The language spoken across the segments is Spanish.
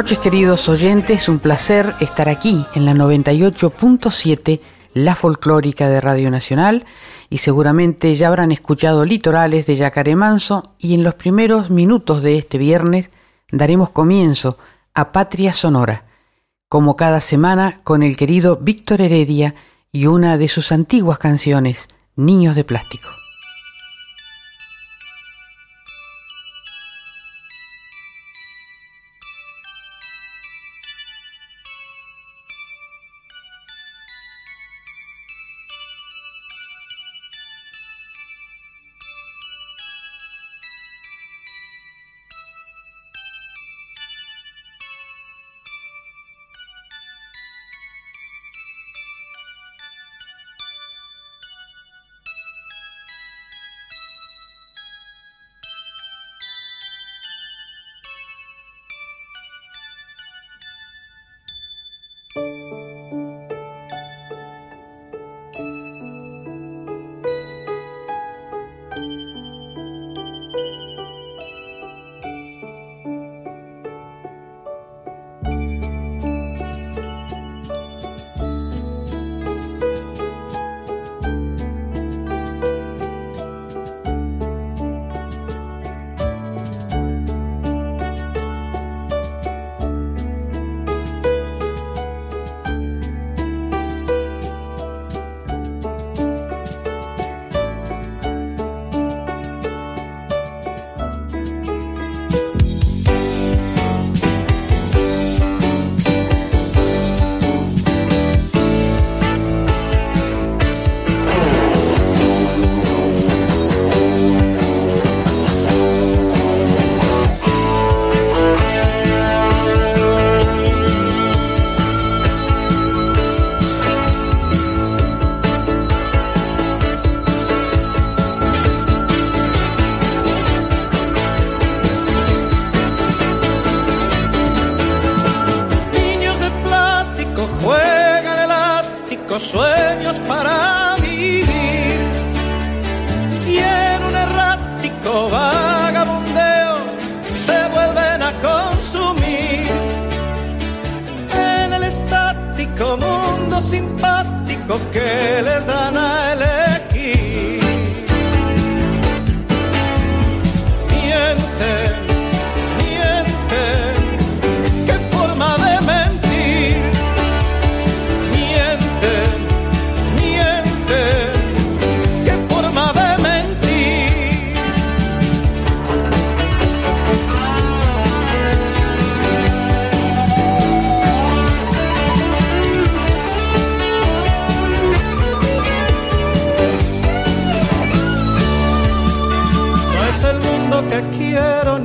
Noches queridos oyentes, un placer estar aquí en la 98.7, la folclórica de Radio Nacional, y seguramente ya habrán escuchado litorales de Yacaré Manso, y en los primeros minutos de este viernes daremos comienzo a Patria Sonora, como cada semana con el querido Víctor Heredia y una de sus antiguas canciones, Niños de Plástico.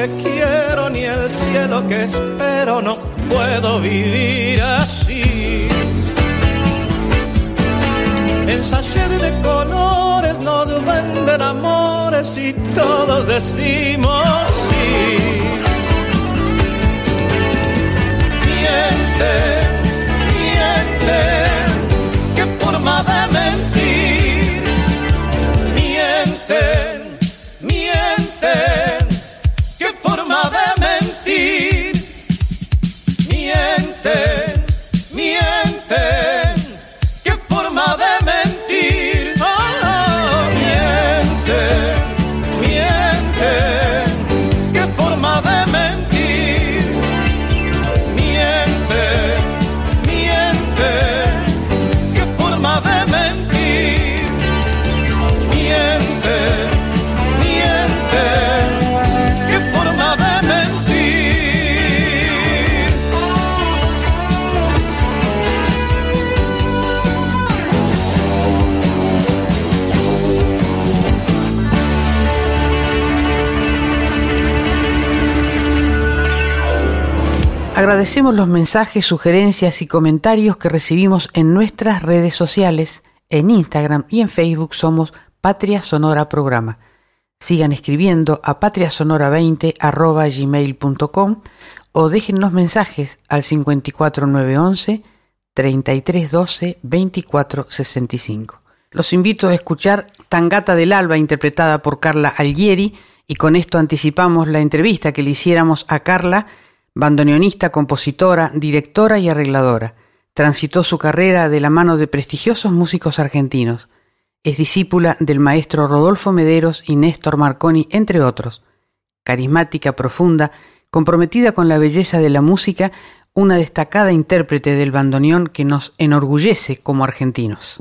que quiero ni el cielo que espero, no puedo vivir así. En sachet de colores nos venden amores y todos decimos sí. Miente, miente, que por madera Agradecemos los mensajes, sugerencias y comentarios que recibimos en nuestras redes sociales. En Instagram y en Facebook somos Patria Sonora Programa. Sigan escribiendo a patriasonora20 o déjennos mensajes al 54911 3312 2465. Los invito a escuchar Tangata del Alba interpretada por Carla Algieri y con esto anticipamos la entrevista que le hiciéramos a Carla bandoneonista, compositora, directora y arregladora. Transitó su carrera de la mano de prestigiosos músicos argentinos. Es discípula del maestro Rodolfo Mederos y Néstor Marconi, entre otros. Carismática, profunda, comprometida con la belleza de la música, una destacada intérprete del bandoneón que nos enorgullece como argentinos.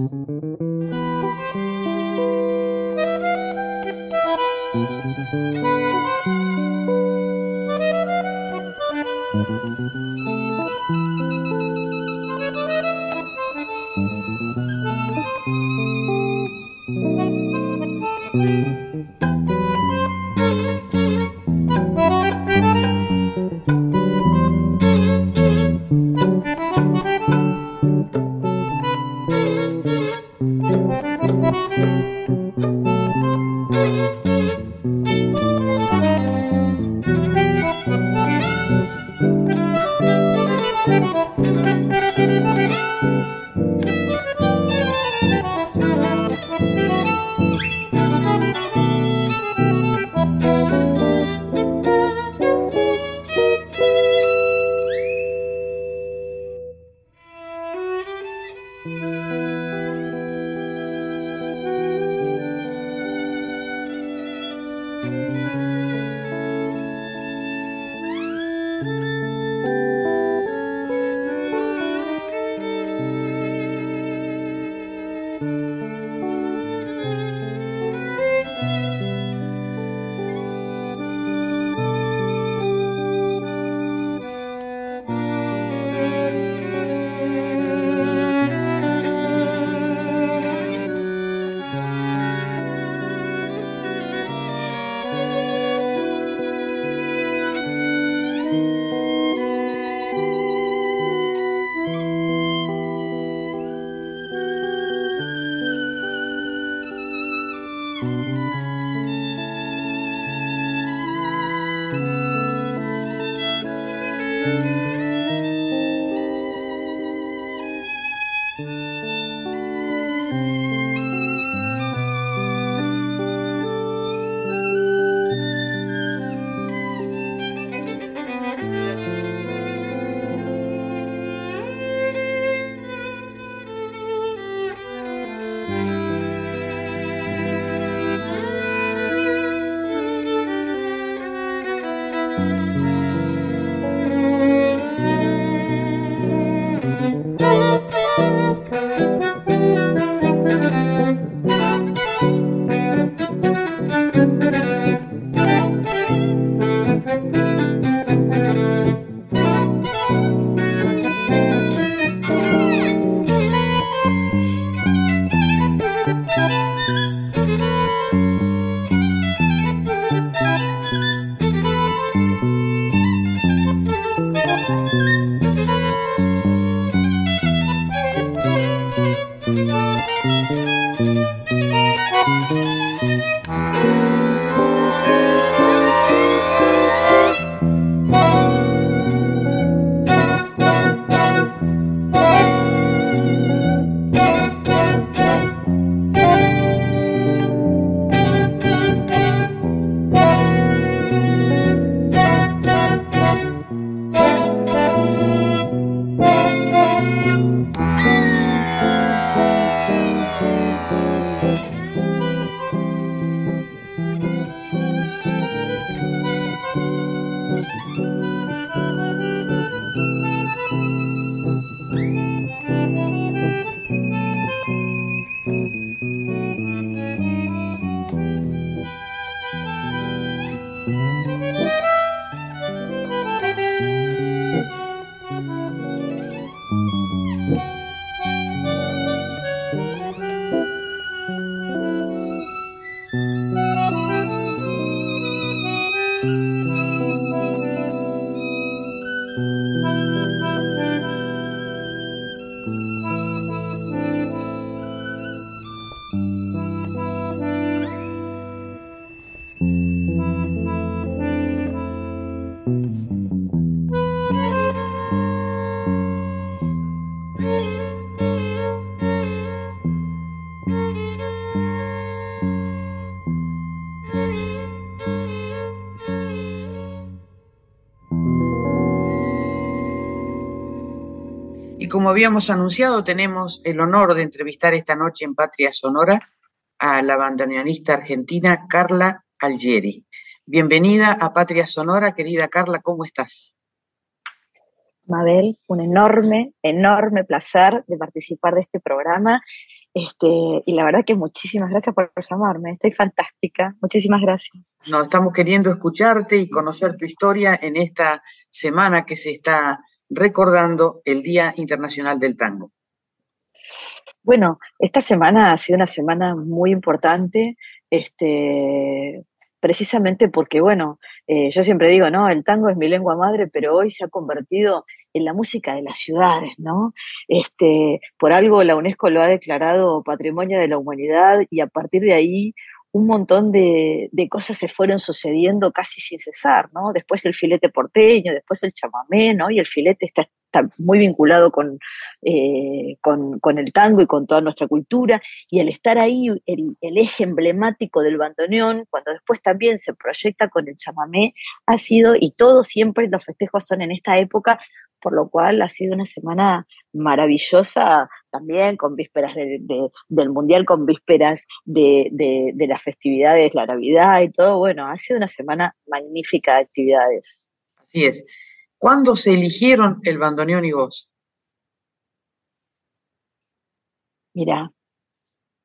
Como habíamos anunciado, tenemos el honor de entrevistar esta noche en Patria Sonora a la bandoneonista argentina Carla Algeri. Bienvenida a Patria Sonora, querida Carla, ¿cómo estás? Mabel, un enorme, enorme placer de participar de este programa. Este, y la verdad que muchísimas gracias por llamarme, estoy fantástica, muchísimas gracias. Nos estamos queriendo escucharte y conocer tu historia en esta semana que se está recordando el Día Internacional del Tango. Bueno, esta semana ha sido una semana muy importante, este, precisamente porque, bueno, eh, yo siempre digo, no, el tango es mi lengua madre, pero hoy se ha convertido en la música de las ciudades, ¿no? Este, por algo la UNESCO lo ha declarado Patrimonio de la Humanidad y a partir de ahí un montón de, cosas se fueron sucediendo casi sin cesar, ¿no? Después el filete porteño, después el chamamé, ¿no? Y el filete está, muy vinculado eh, con, con, el tango y con toda nuestra cultura, y al estar ahí el, el, eje emblemático del bandoneón, cuando después también se proyecta con el chamamé, ha sido, y todos siempre los festejos son en esta época, por lo cual ha sido una semana maravillosa también con vísperas del Mundial, con vísperas de, las festividades, la Navidad y todo. Bueno, ha sido una semana magnífica de actividades. Así es. ¿Cuándo se eligieron el bandoneón y vos? Mira,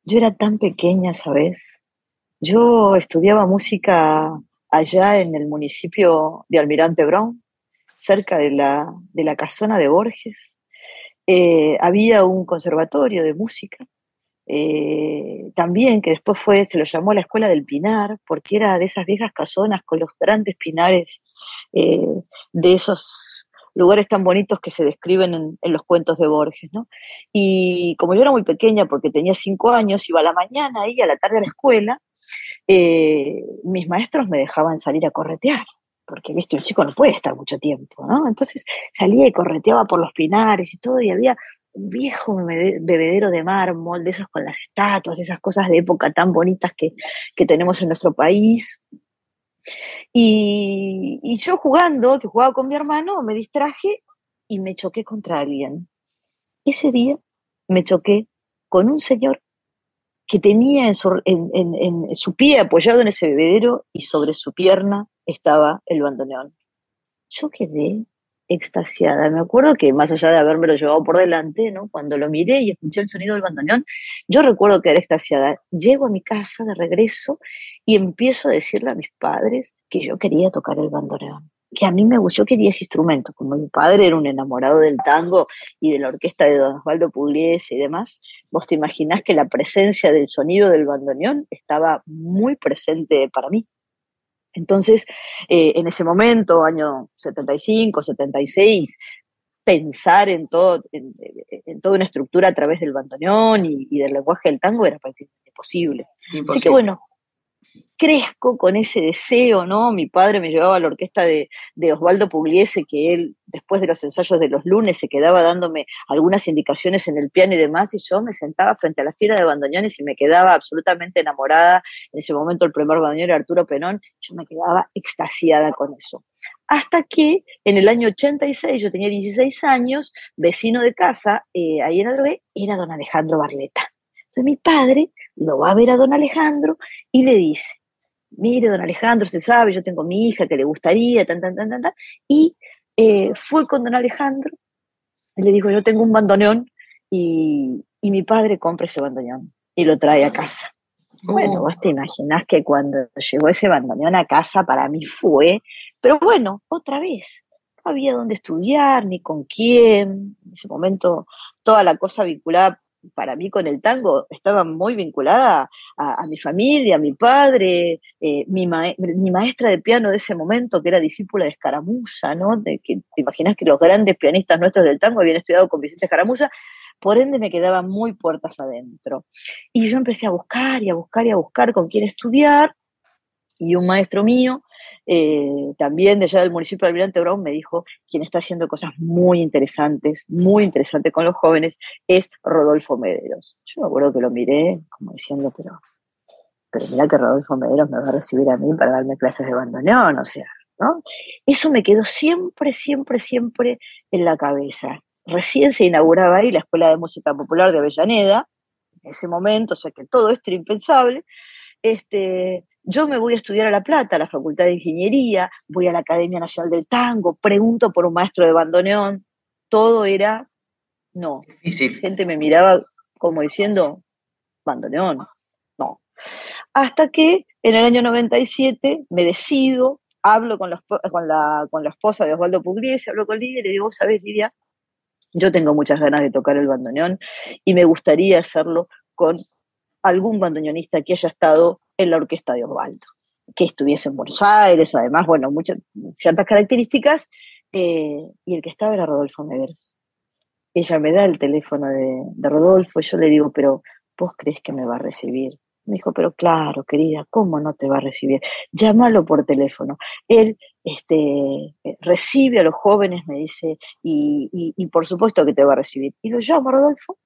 yo era tan pequeña, ¿sabes? Yo estudiaba música allá en el municipio de Almirante Brown, cerca de la, de la casona de Borges. Eh, había un conservatorio de música, eh, también que después fue, se lo llamó la Escuela del Pinar, porque era de esas viejas casonas con los grandes pinares, eh, de esos lugares tan bonitos que se describen en, los cuentos de Borges, ¿no? Y como yo era muy pequeña, porque tenía cinco años, iba a la mañana y a la tarde a la escuela, mis maestros me dejaban salir a corretear porque viste, un chico no puede estar mucho tiempo, ¿no? Entonces salía y correteaba por los pinares y todo, y había un viejo bebedero de mármol, de esos con las estatuas, esas cosas de época tan bonitas que, tenemos en nuestro país. Y, y, yo jugando, que jugaba con mi hermano, me distraje y me choqué contra alguien. Ese día me choqué con un señor que tenía en su, pie apoyado en ese bebedero y sobre su pierna estaba el bandoneón. Yo quedé extasiada. Me acuerdo que más allá de habérmelo llevado por delante, ¿no? cuando lo miré y escuché el sonido del bandoneón, yo recuerdo que era extasiada. Llego a mi casa de regreso y empiezo a decirle a mis padres que yo quería tocar el bandoneón que a mí me gustó, yo quería ese instrumento, como mi padre era un enamorado del tango y de la orquesta de Don Osvaldo Pugliese y demás, vos te imaginás que la presencia del sonido del bandoneón estaba muy presente para mí. Entonces, eh, en ese momento, año 75, 76, pensar en, todo, en, toda una estructura a través del bandoneón y, del lenguaje del tango era prácticamente imposible. Así que bueno, crezco con ese deseo, ¿no? Mi padre me llevaba a la orquesta de, Osvaldo Pugliese, que él, después de los ensayos de los lunes, se quedaba dándome algunas indicaciones en el piano y demás, y yo me sentaba frente a la fila de bandoneones y me quedaba absolutamente enamorada. En ese momento el primer bandoneón era Arturo Penón, yo me quedaba extasiada con eso. Hasta que en el año 86, yo tenía 16 años, vecino de casa, eh, ahí en Adrogué, era don Alejandro Barleta. Entonces mi padre lo va a ver a don Alejandro y le dice, mire, don Alejandro, se sabe, yo tengo mi hija que le gustaría, tan, tan, tan, tan, tan. Y eh, fue con don Alejandro y le dijo, yo tengo un bandoneón y, mi padre compra ese bandoneón y lo trae a casa. Bueno, oh. vos te imaginás que cuando llegó ese bandoneón a casa para mí fue, pero bueno, otra vez, no había dónde estudiar, ni con quién, en ese momento toda la cosa vinculada para mí con el tango estaba muy vinculada a, mi familia, a mi padre, eh, mi, maestra de piano de ese momento, que era discípula de Escaramuza, ¿no? De te imaginas que los grandes pianistas nuestros del tango habían estudiado con Vicente Escaramuza, por ende me quedaban muy puertas adentro. Y yo empecé a buscar y a buscar y a buscar con quién estudiar, y un maestro mío eh, también de allá del municipio de Almirante Brown me dijo, quien está haciendo cosas muy interesantes, muy interesantes con los jóvenes, es Rodolfo Mederos. Yo me acuerdo que lo miré como diciendo, pero, pero mira que Rodolfo Mederos me va a recibir a mí para darme clases de bandoneón, o sea, ¿no? Eso me quedó siempre, siempre, siempre en la cabeza. recién se inauguraba ahí la Escuela de Música Popular de Avellaneda, en ese momento, o sea que todo esto era impensable. Este, yo me voy a estudiar a La Plata, a la Facultad de Ingeniería, voy a la Academia Nacional del Tango, pregunto por un maestro de bandoneón, todo era, no. Difícil. Gente me miraba como diciendo, bandoneón, no. Hasta que en el año 97 me decido, hablo con, con, la, con la esposa de Osvaldo Pugliese, hablo con Lidia y le digo, ¿sabes, Lidia? Yo tengo muchas ganas de tocar el bandoneón y me gustaría hacerlo con algún bandoneonista que haya estado en la orquesta de Osvaldo, que estuviese en Buenos Aires, además, bueno, muchas, ciertas características, eh, y el que estaba era Rodolfo Meveres. Ella me da el teléfono de, Rodolfo y yo le digo, pero ¿vos crees que me va a recibir? Me dijo, pero claro, querida, ¿cómo no te va a recibir? Llámalo por teléfono. Él este, recibe a los jóvenes, me dice, y, por supuesto que te va a recibir. Y lo llamo a Rodolfo,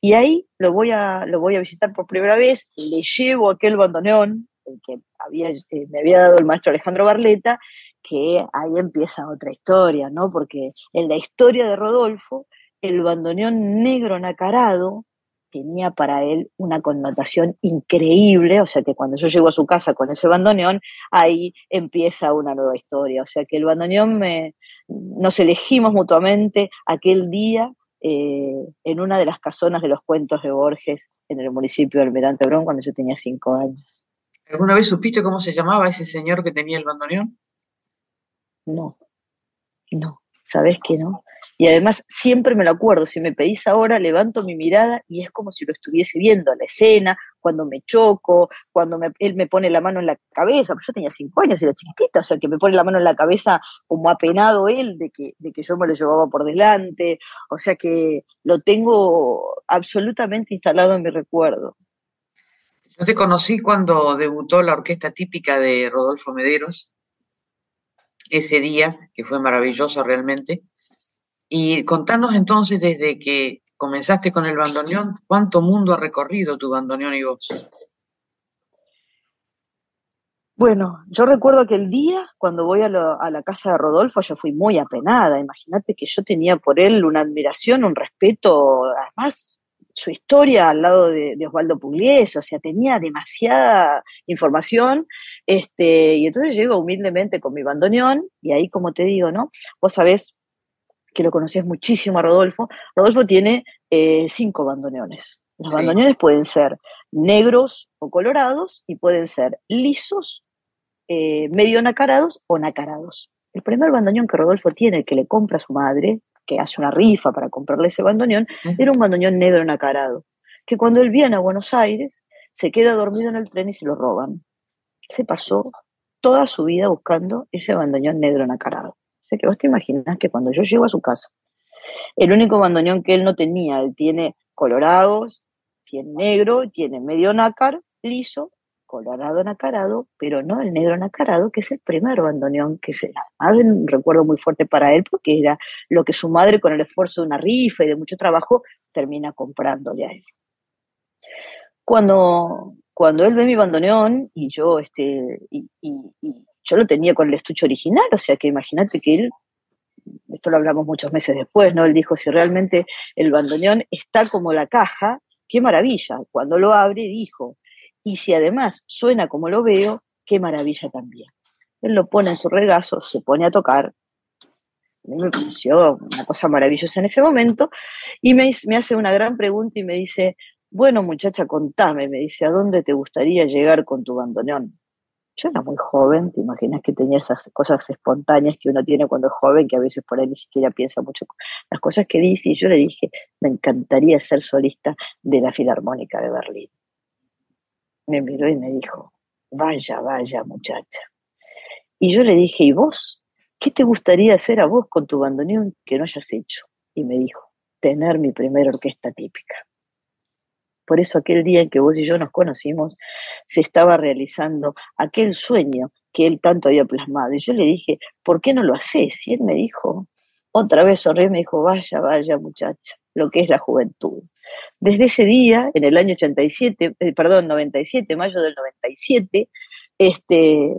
y ahí lo voy a, lo voy a visitar por primera vez, le llevo aquel bandoneón que había, eh, me había dado el maestro Alejandro Barleta, que ahí empieza otra historia, ¿no? Porque en la historia de Rodolfo, el bandoneón negro nacarado tenía para él una connotación increíble, o sea que cuando yo llego a su casa con ese bandoneón, ahí empieza una nueva historia, o sea que el bandoneón me, nos elegimos mutuamente aquel día eh, en una de las casonas de los cuentos de Borges en el municipio de Almirante Brón cuando yo tenía cinco años. ¿Alguna vez supiste cómo se llamaba ese señor que tenía el bandoneón? No, no, ¿sabes que no? Y además siempre me lo acuerdo, si me pedís ahora, levanto mi mirada y es como si lo estuviese viendo, la escena, cuando me choco, cuando él me pone la mano en la cabeza, yo tenía cinco años y era chiquitita, o sea, que me pone la mano en la cabeza como apenado él de que, de que yo me lo llevaba por delante, o sea que lo tengo absolutamente instalado en mi recuerdo. Yo te conocí cuando debutó la orquesta típica de Rodolfo Mederos, ese día, que fue maravilloso realmente. Y contanos entonces desde que comenzaste con el bandoneón, ¿cuánto mundo ha recorrido tu bandoneón y vos? Bueno, yo recuerdo que el día cuando voy a, la casa de Rodolfo yo fui muy apenada. Imagínate que yo tenía por él una admiración, un respeto, además su historia al lado de, Osvaldo Pugliese, o sea, tenía demasiada información, este, y entonces llego humildemente con mi bandoneón, y ahí como te digo, ¿no? Vos sabés que lo conocías muchísimo a Rodolfo, Rodolfo tiene eh, cinco bandoneones. Los bandoneones pueden ser negros o colorados y pueden ser lisos, eh, medio nacarados o nacarados. El primer bandoneón que Rodolfo tiene, que le compra a su madre, que hace una rifa para comprarle ese bandoneón, era un bandoneón negro nacarado, que cuando él viene a Buenos Aires se queda dormido en el tren y se lo roban. Se pasó toda su vida buscando ese bandoneón negro nacarado que vos te imaginas que cuando yo llego a su casa, el único bandoneón que él no tenía, él tiene colorados, tiene negro, tiene medio nácar, liso, colorado nacarado, pero no el negro nacarado, que es el primer bandoneón que se un recuerdo muy fuerte para él, porque era lo que su madre, con el esfuerzo de una rifa y de mucho trabajo, termina comprándole a él. Cuando, cuando él ve mi bandoneón y yo, este, y, yo lo tenía con el estuche original, o sea que imagínate que él, esto lo hablamos muchos meses después, ¿no? Él dijo, si realmente el bandoneón está como la caja, qué maravilla. Cuando lo abre, dijo, y si además suena como lo veo, qué maravilla también. Él lo pone en su regazo, se pone a tocar. A mí me pareció una cosa maravillosa en ese momento y me, me hace una gran pregunta y me dice, bueno muchacha, contame, me dice, ¿a dónde te gustaría llegar con tu bandoneón? Yo era muy joven, te imaginas que tenía esas cosas espontáneas que uno tiene cuando es joven, que a veces por ahí ni siquiera piensa mucho las cosas que dice, y yo le dije, me encantaría ser solista de la Filarmónica de Berlín. Me miró y me dijo, vaya, vaya muchacha. Y yo le dije, ¿y vos? ¿Qué te gustaría hacer a vos con tu bandoneón que no hayas hecho? Y me dijo, tener mi primera orquesta típica. Por eso aquel día en que vos y yo nos conocimos, se estaba realizando aquel sueño que él tanto había plasmado. Y yo le dije, ¿por qué no lo haces? Y él me dijo, otra vez sonrió me dijo, vaya, vaya muchacha, lo que es la juventud. Desde ese día, en el año 87, eh, perdón, 97, mayo del 97, este,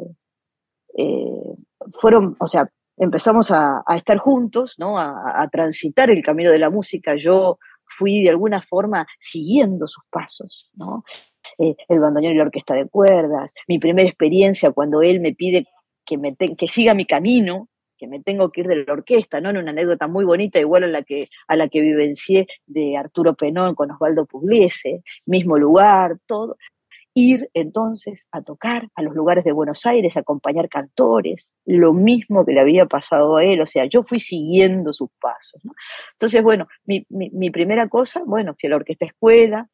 eh, fueron, o sea, empezamos a, estar juntos, ¿no? A, transitar el camino de la música. Yo fui de alguna forma siguiendo sus pasos. Eh, el bandoneón y la orquesta de cuerdas, mi primera experiencia cuando él me pide que, me que siga mi camino, que me tengo que ir de la orquesta, ¿no? En una anécdota muy bonita, igual a la que, a la que vivencié de Arturo Penón con Osvaldo Pugliese, mismo lugar, todo. Ir entonces a tocar a los lugares de Buenos Aires, a acompañar cantores, lo mismo que le había pasado a él, o sea, yo fui siguiendo sus pasos. ¿no? Entonces, bueno, mi, primera cosa, bueno, fui a la orquesta escuela,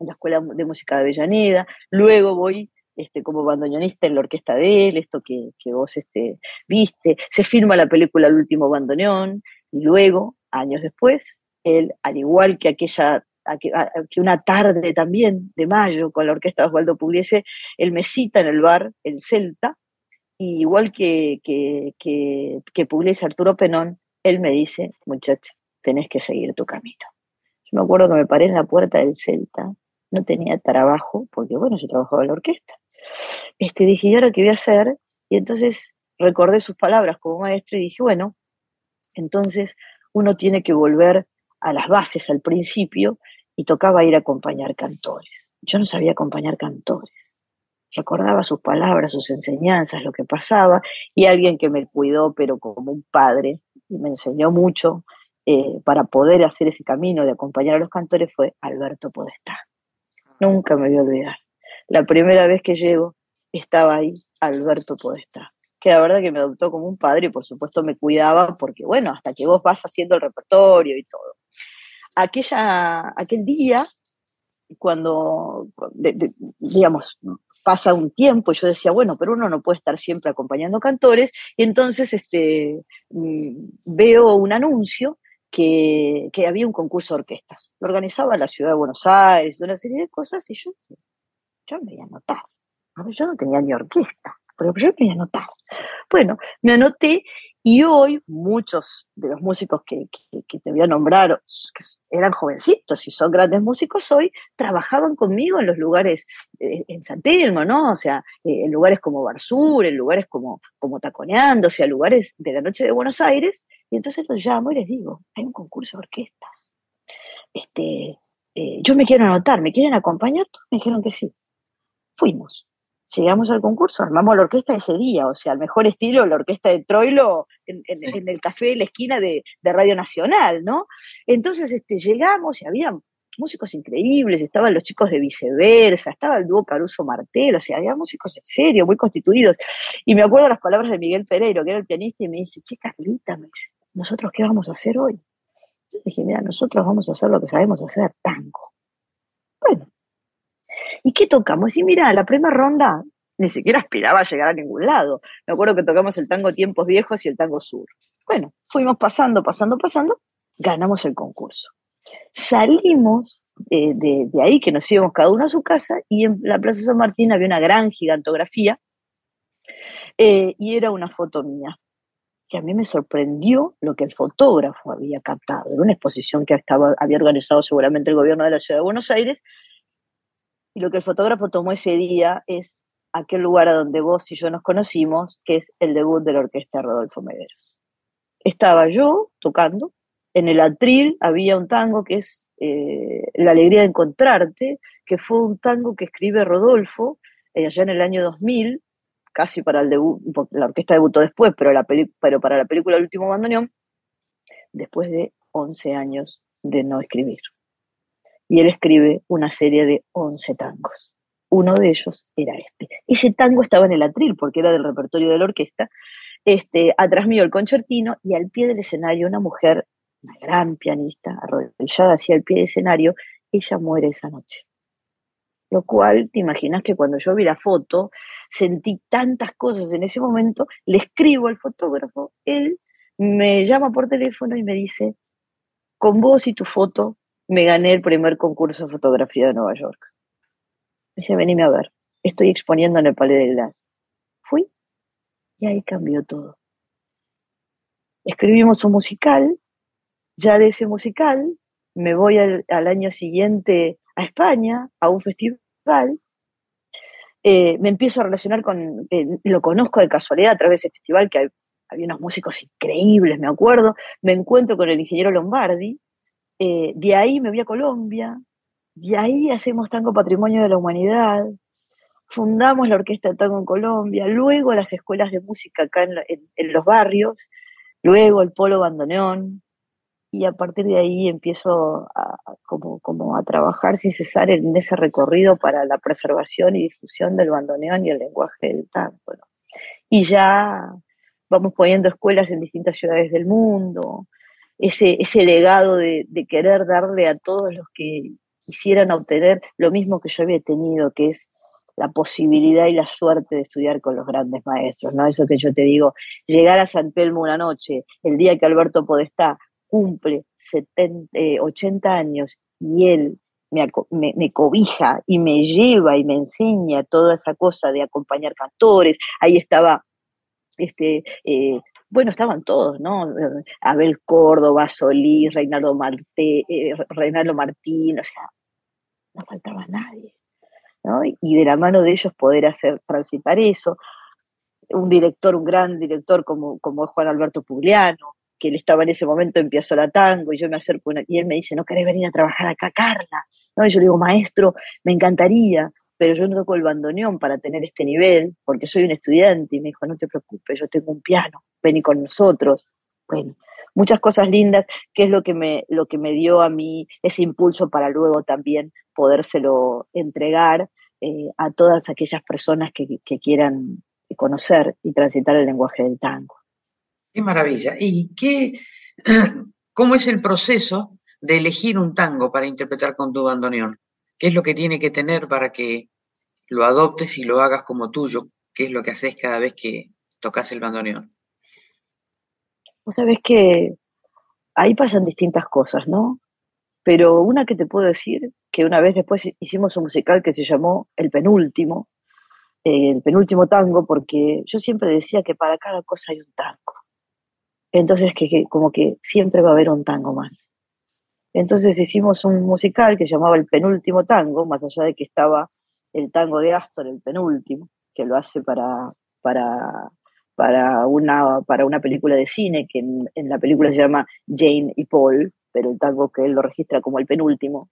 en la Escuela de Música de Avellaneda, luego voy este, como bandoneonista en la orquesta de él, esto que, vos este, viste, se firma la película El último bandoneón, y luego, años después, él, al igual que aquella que una tarde también de mayo con la orquesta de Osvaldo Pugliese, él me cita en el bar El Celta, y igual que, que, que, que Pugliese Arturo Penón, él me dice, muchacha, tenés que seguir tu camino. Yo me acuerdo que me paré en la puerta del Celta, no tenía trabajo, porque bueno, yo trabajaba en la orquesta, este, dije, ¿y ahora qué voy a hacer? Y entonces recordé sus palabras como maestro y dije, bueno, entonces uno tiene que volver a las bases, al principio, y tocaba ir a acompañar cantores. Yo no sabía acompañar cantores. Recordaba sus palabras, sus enseñanzas, lo que pasaba, y alguien que me cuidó, pero como un padre, y me enseñó mucho eh, para poder hacer ese camino de acompañar a los cantores fue Alberto Podestá. Nunca me voy a olvidar la primera vez que llego estaba ahí Alberto Podestá, que la verdad que me adoptó como un padre y por supuesto me cuidaba porque, bueno, hasta que vos vas haciendo el repertorio y todo. Aquella, aquel día, cuando, digamos, pasa un tiempo, yo decía, bueno, pero uno no puede estar siempre acompañando cantores, y entonces este, mm, veo un anuncio que, que, había un concurso de orquestas. Lo organizaba la ciudad de Buenos Aires, una serie de cosas, y yo yo me voy a anotar. Yo no tenía ni orquesta, pero yo me voy a anotar. Bueno, me anoté y hoy muchos de los músicos que, te voy a nombrar, que eran jovencitos y son grandes músicos hoy, trabajaban conmigo en los lugares, eh, en San Telmo, ¿no? O sea, eh, en lugares como Barsur, en lugares como, como Taconeando, o sea, lugares de la noche de Buenos Aires. Y entonces los llamo y les digo, hay un concurso de orquestas. Este, eh, yo me quiero anotar, ¿me quieren acompañar? Me dijeron que sí fuimos. Llegamos al concurso, armamos la orquesta ese día, o sea, al mejor estilo, la orquesta de Troilo en, el café de la esquina de, Radio Nacional, ¿no? Entonces este, llegamos y había músicos increíbles, estaban los chicos de viceversa, estaba el dúo Caruso Martel, o sea, había músicos en serio, muy constituidos. Y me acuerdo las palabras de Miguel Pereiro, que era el pianista, y me dice, chica, Carlita, me dice, ¿nosotros qué vamos a hacer hoy? Yo dije, mira, nosotros vamos a hacer lo que sabemos hacer, tango. Bueno, ¿Y qué tocamos? Y mira, la primera ronda ni siquiera aspiraba a llegar a ningún lado. Me acuerdo que tocamos el tango Tiempos Viejos y el tango Sur. Bueno, fuimos pasando, pasando, pasando, ganamos el concurso. Salimos de, ahí, que nos íbamos cada uno a su casa, y en la Plaza San Martín había una gran gigantografía, eh, y era una foto mía, que a mí me sorprendió lo que el fotógrafo había captado. Era una exposición que estaba, había organizado seguramente el gobierno de la Ciudad de Buenos Aires, y lo que el fotógrafo tomó ese día es aquel lugar a donde vos y yo nos conocimos, que es el debut de la orquesta Rodolfo Mederos. Estaba yo tocando, en el atril había un tango que es eh, La alegría de encontrarte, que fue un tango que escribe Rodolfo eh, allá en el año 2000, casi para el debut, la orquesta debutó después, pero, la pero para la película El último bandoneón, después de 11 años de no escribir y él escribe una serie de 11 tangos. Uno de ellos era este. Ese tango estaba en el atril porque era del repertorio de la orquesta. Este, atrás mío el concertino y al pie del escenario una mujer, una gran pianista, arrodillada hacia el pie del escenario, ella muere esa noche. Lo cual, te imaginas que cuando yo vi la foto, sentí tantas cosas en ese momento, le escribo al fotógrafo, él me llama por teléfono y me dice, con vos y tu foto me gané el primer concurso de fotografía de Nueva York. Dice, venime a ver, estoy exponiendo en el Palais de Glass. Fui y ahí cambió todo. Escribimos un musical, ya de ese musical me voy al, año siguiente a España, a un festival, eh, me empiezo a relacionar con, eh, lo conozco de casualidad a través de ese festival que había unos músicos increíbles, me acuerdo, me encuentro con el ingeniero Lombardi, eh, de ahí me voy a Colombia, de ahí hacemos Tango Patrimonio de la Humanidad, fundamos la Orquesta de Tango en Colombia, luego las escuelas de música acá en, los barrios, luego el Polo Bandoneón, y a partir de ahí empiezo a, como, como a trabajar sin cesar en ese recorrido para la preservación y difusión del bandoneón y el lenguaje del tango. Y ya vamos poniendo escuelas en distintas ciudades del mundo, ese, ese legado de, querer darle a todos los que quisieran obtener lo mismo que yo había tenido, que es la posibilidad y la suerte de estudiar con los grandes maestros, ¿no? Eso que yo te digo, llegar a San Telmo una noche, el día que Alberto Podestá cumple 80 eh, años y él me, me, cobija y me lleva y me enseña toda esa cosa de acompañar cantores, ahí estaba, este, eh, bueno, estaban todos, ¿no? Abel Córdoba, Solís, Reinaldo, Marte, eh, Reinaldo Martín, o sea, no faltaba nadie y de la mano de ellos poder hacer transitar eso. Un director, un gran director como, como Juan Alberto Pugliano, que él estaba en ese momento en la Tango, y yo me acerco y él me dice, ¿no querés venir a trabajar acá, Carla? ¿No? Y yo le digo, maestro, me encantaría, pero yo no toco el bandoneón para tener este nivel, porque soy un estudiante. Y me dijo, no te preocupes, yo tengo un piano, vení con nosotros. Bueno, muchas cosas lindas, que es lo que me, lo que me dio a mí ese impulso para luego también podérselo entregar eh, a todas aquellas personas que, quieran conocer y transitar el lenguaje del tango. Qué maravilla. ¿Y qué, cómo es el proceso de elegir un tango para interpretar con tu bandoneón? ¿Qué es lo que tiene que tener para que lo adoptes y lo hagas como tuyo? ¿Qué es lo que haces cada vez que tocas el bandoneón? Vos sabés que ahí pasan distintas cosas, ¿no? Pero una que te puedo decir, que una vez después hicimos un musical que se llamó El Penúltimo, eh, el penúltimo tango, porque yo siempre decía que para cada cosa hay un tango. Entonces, que, como que siempre va a haber un tango más. Entonces hicimos un musical que llamaba El Penúltimo Tango, más allá de que estaba el tango de Astor, el penúltimo, que lo hace para, para para una, para una película de cine, que en, la película se llama Jane y Paul, pero el tango que él lo registra como el penúltimo,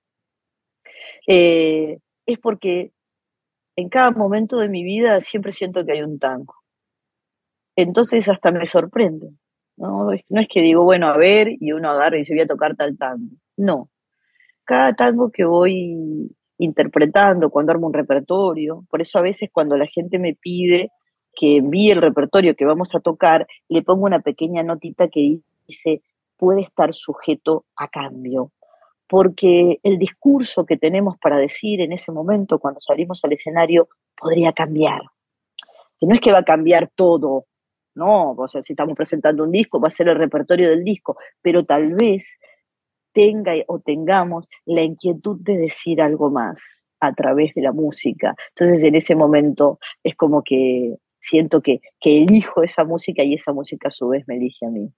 eh, es porque en cada momento de mi vida siempre siento que hay un tango. Entonces hasta me sorprende. ¿No? no es que digo, bueno, a ver, y uno agarra y se voy a tocar tal tango. No. Cada tango que voy interpretando, cuando armo un repertorio, por eso a veces cuando la gente me pide que envíe el repertorio que vamos a tocar, le pongo una pequeña notita que dice, puede estar sujeto a cambio, porque el discurso que tenemos para decir en ese momento cuando salimos al escenario podría cambiar. Que no es que va a cambiar todo, no, o sea, si estamos presentando un disco, va a ser el repertorio del disco, pero tal vez tenga o tengamos la inquietud de decir algo más a través de la música. Entonces, en ese momento es como que siento que, que elijo esa música y esa música a su vez me elige a mí.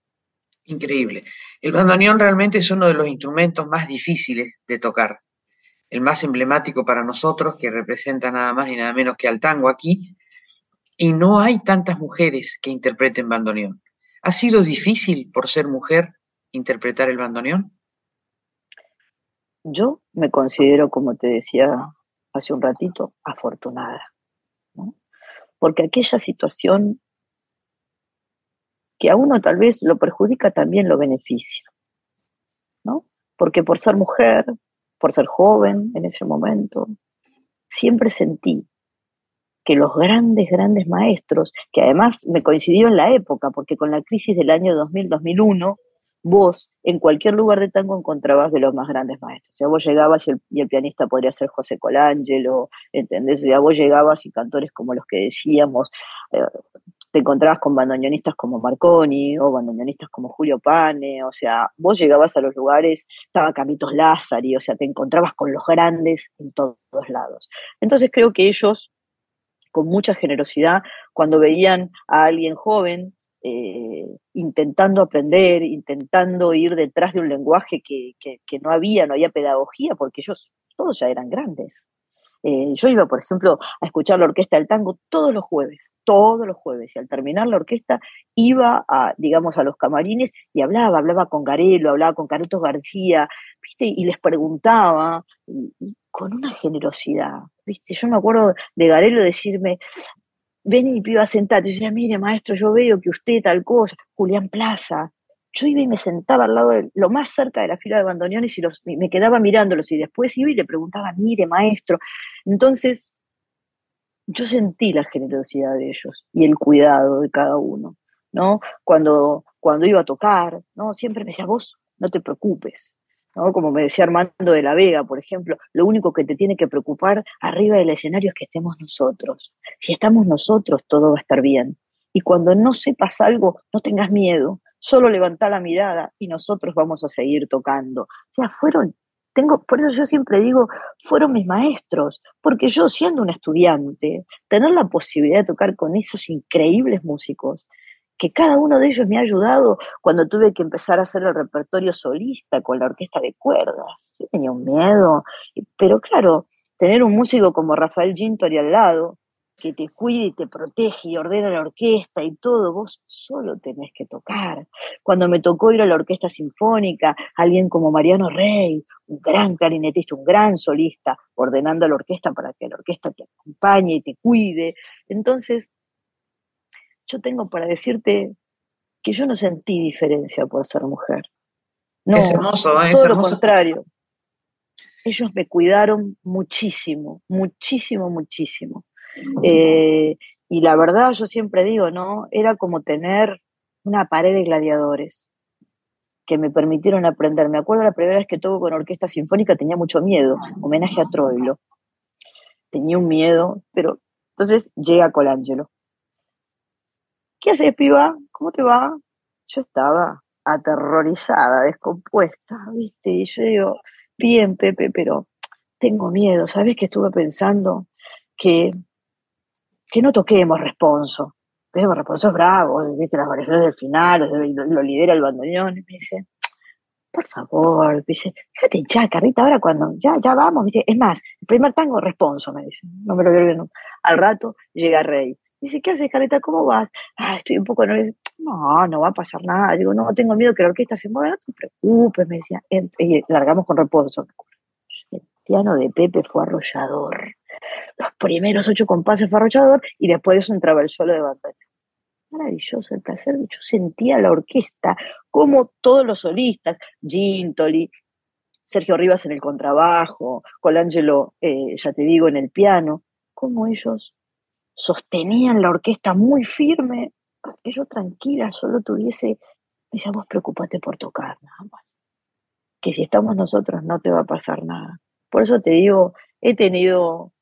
Increíble. El bandoneón realmente es uno de los instrumentos más difíciles de tocar. El más emblemático para nosotros, que representa nada más ni nada menos que al tango aquí. Y no hay tantas mujeres que interpreten bandoneón. ¿Ha sido difícil, por ser mujer, interpretar el bandoneón? Yo me considero, como te decía hace un ratito, afortunada porque aquella situación que a uno tal vez lo perjudica también lo beneficia, ¿no? Porque por ser mujer, por ser joven en ese momento, siempre sentí que los grandes, grandes maestros, que además me coincidió en la época, porque con la crisis del año 2000-2001, vos en cualquier lugar de tango encontrabas de los más grandes maestros. O sea, vos llegabas y el, pianista podría ser José Colangelo, ¿entendés? O sea, vos llegabas y cantores como los que decíamos, eh, te encontrabas con bandoneonistas como Marconi o bandoneonistas como Julio Pane, o sea, vos llegabas a los lugares, estaba Camitos Lázari, o sea, te encontrabas con los grandes en todos lados. Entonces creo que ellos, con mucha generosidad, cuando veían a alguien joven, eh, intentando aprender, intentando ir detrás de un lenguaje que, no había, no había pedagogía, porque ellos todos ya eran grandes. Eh, yo iba, por ejemplo, a escuchar la orquesta del tango todos los jueves, todos los jueves, y al terminar la orquesta iba a, digamos, a los camarines y hablaba, hablaba con Garelo, hablaba con Caruto García, ¿viste? Y les preguntaba, con una generosidad, ¿viste? Yo me acuerdo de Garelo decirme, ven y piba sentate, y decía, mire maestro, yo veo que usted tal cosa, Julián Plaza, yo iba y me sentaba al lado, de, lo más cerca de la fila de bandoneones y los, me quedaba mirándolos y después iba y le preguntaba, mire, maestro. Entonces, yo sentí la generosidad de ellos y el cuidado de cada uno, ¿no? Cuando, cuando iba a tocar, ¿no? Siempre me decía, vos no te preocupes, ¿no? Como me decía Armando de la Vega, por ejemplo, lo único que te tiene que preocupar arriba del escenario es que estemos nosotros. Si estamos nosotros, todo va a estar bien. Y cuando no sepas algo, no tengas miedo, solo levanta la mirada y nosotros vamos a seguir tocando. O sea, fueron, tengo, por eso yo siempre digo, fueron mis maestros, porque yo siendo un estudiante, tener la posibilidad de tocar con esos increíbles músicos, que cada uno de ellos me ha ayudado cuando tuve que empezar a hacer el repertorio solista con la orquesta de cuerdas. Yo tenía un miedo, pero claro, tener un músico como Rafael Gintori al lado, que te cuide y te protege y ordena la orquesta y todo, vos solo tenés que tocar. Cuando me tocó ir a la orquesta sinfónica, alguien como Mariano Rey, un gran clarinetista, un gran solista, ordenando la orquesta para que la orquesta te acompañe y te cuide. Entonces, yo tengo para decirte que yo no sentí diferencia por ser mujer. No, es hermoso, ¿eh? todo lo contrario. Ellos me cuidaron muchísimo, muchísimo, muchísimo. Eh, y la verdad, yo siempre digo, ¿no? Era como tener una pared de gladiadores que me permitieron aprender. Me acuerdo la primera vez que toco con orquesta sinfónica, tenía mucho miedo, homenaje a Troilo. Tenía un miedo, pero entonces llega Colangelo. ¿Qué haces, piba? ¿Cómo te va? Yo estaba aterrorizada, descompuesta, ¿viste? Y yo digo, bien, Pepe, pero tengo miedo. ¿Sabes qué estuve pensando? Que que no toquemos responso. Pero responso es bravo, viste las variaciones del final, lo, lidera el bandoneón, y me dice, por favor, dice, fíjate ya, Carrita, ahora cuando, ya, ya vamos, dice, es más, el primer tango responso, me dice, no me lo veo bien. Al rato llega Rey. Dice, ¿qué haces, Carrita? ¿Cómo vas? Ah, estoy un poco nerviosa. No, no va a pasar nada. Digo, no, tengo miedo que la orquesta se mueva. No te preocupes, me decía. Y largamos con reposo. El piano de Pepe fue arrollador los primeros ocho compases fue arrollador y después de eso entraba el solo de batalla. Maravilloso el placer. Yo sentía la orquesta, como todos los solistas, Gintoli, Sergio Rivas en el contrabajo, Colangelo, eh, ya te digo, en el piano, como ellos sostenían la orquesta muy firme, que yo tranquila solo tuviese, decía, vos preocupate por tocar nada más, que si estamos nosotros no te va a pasar nada. Por eso te digo, he tenido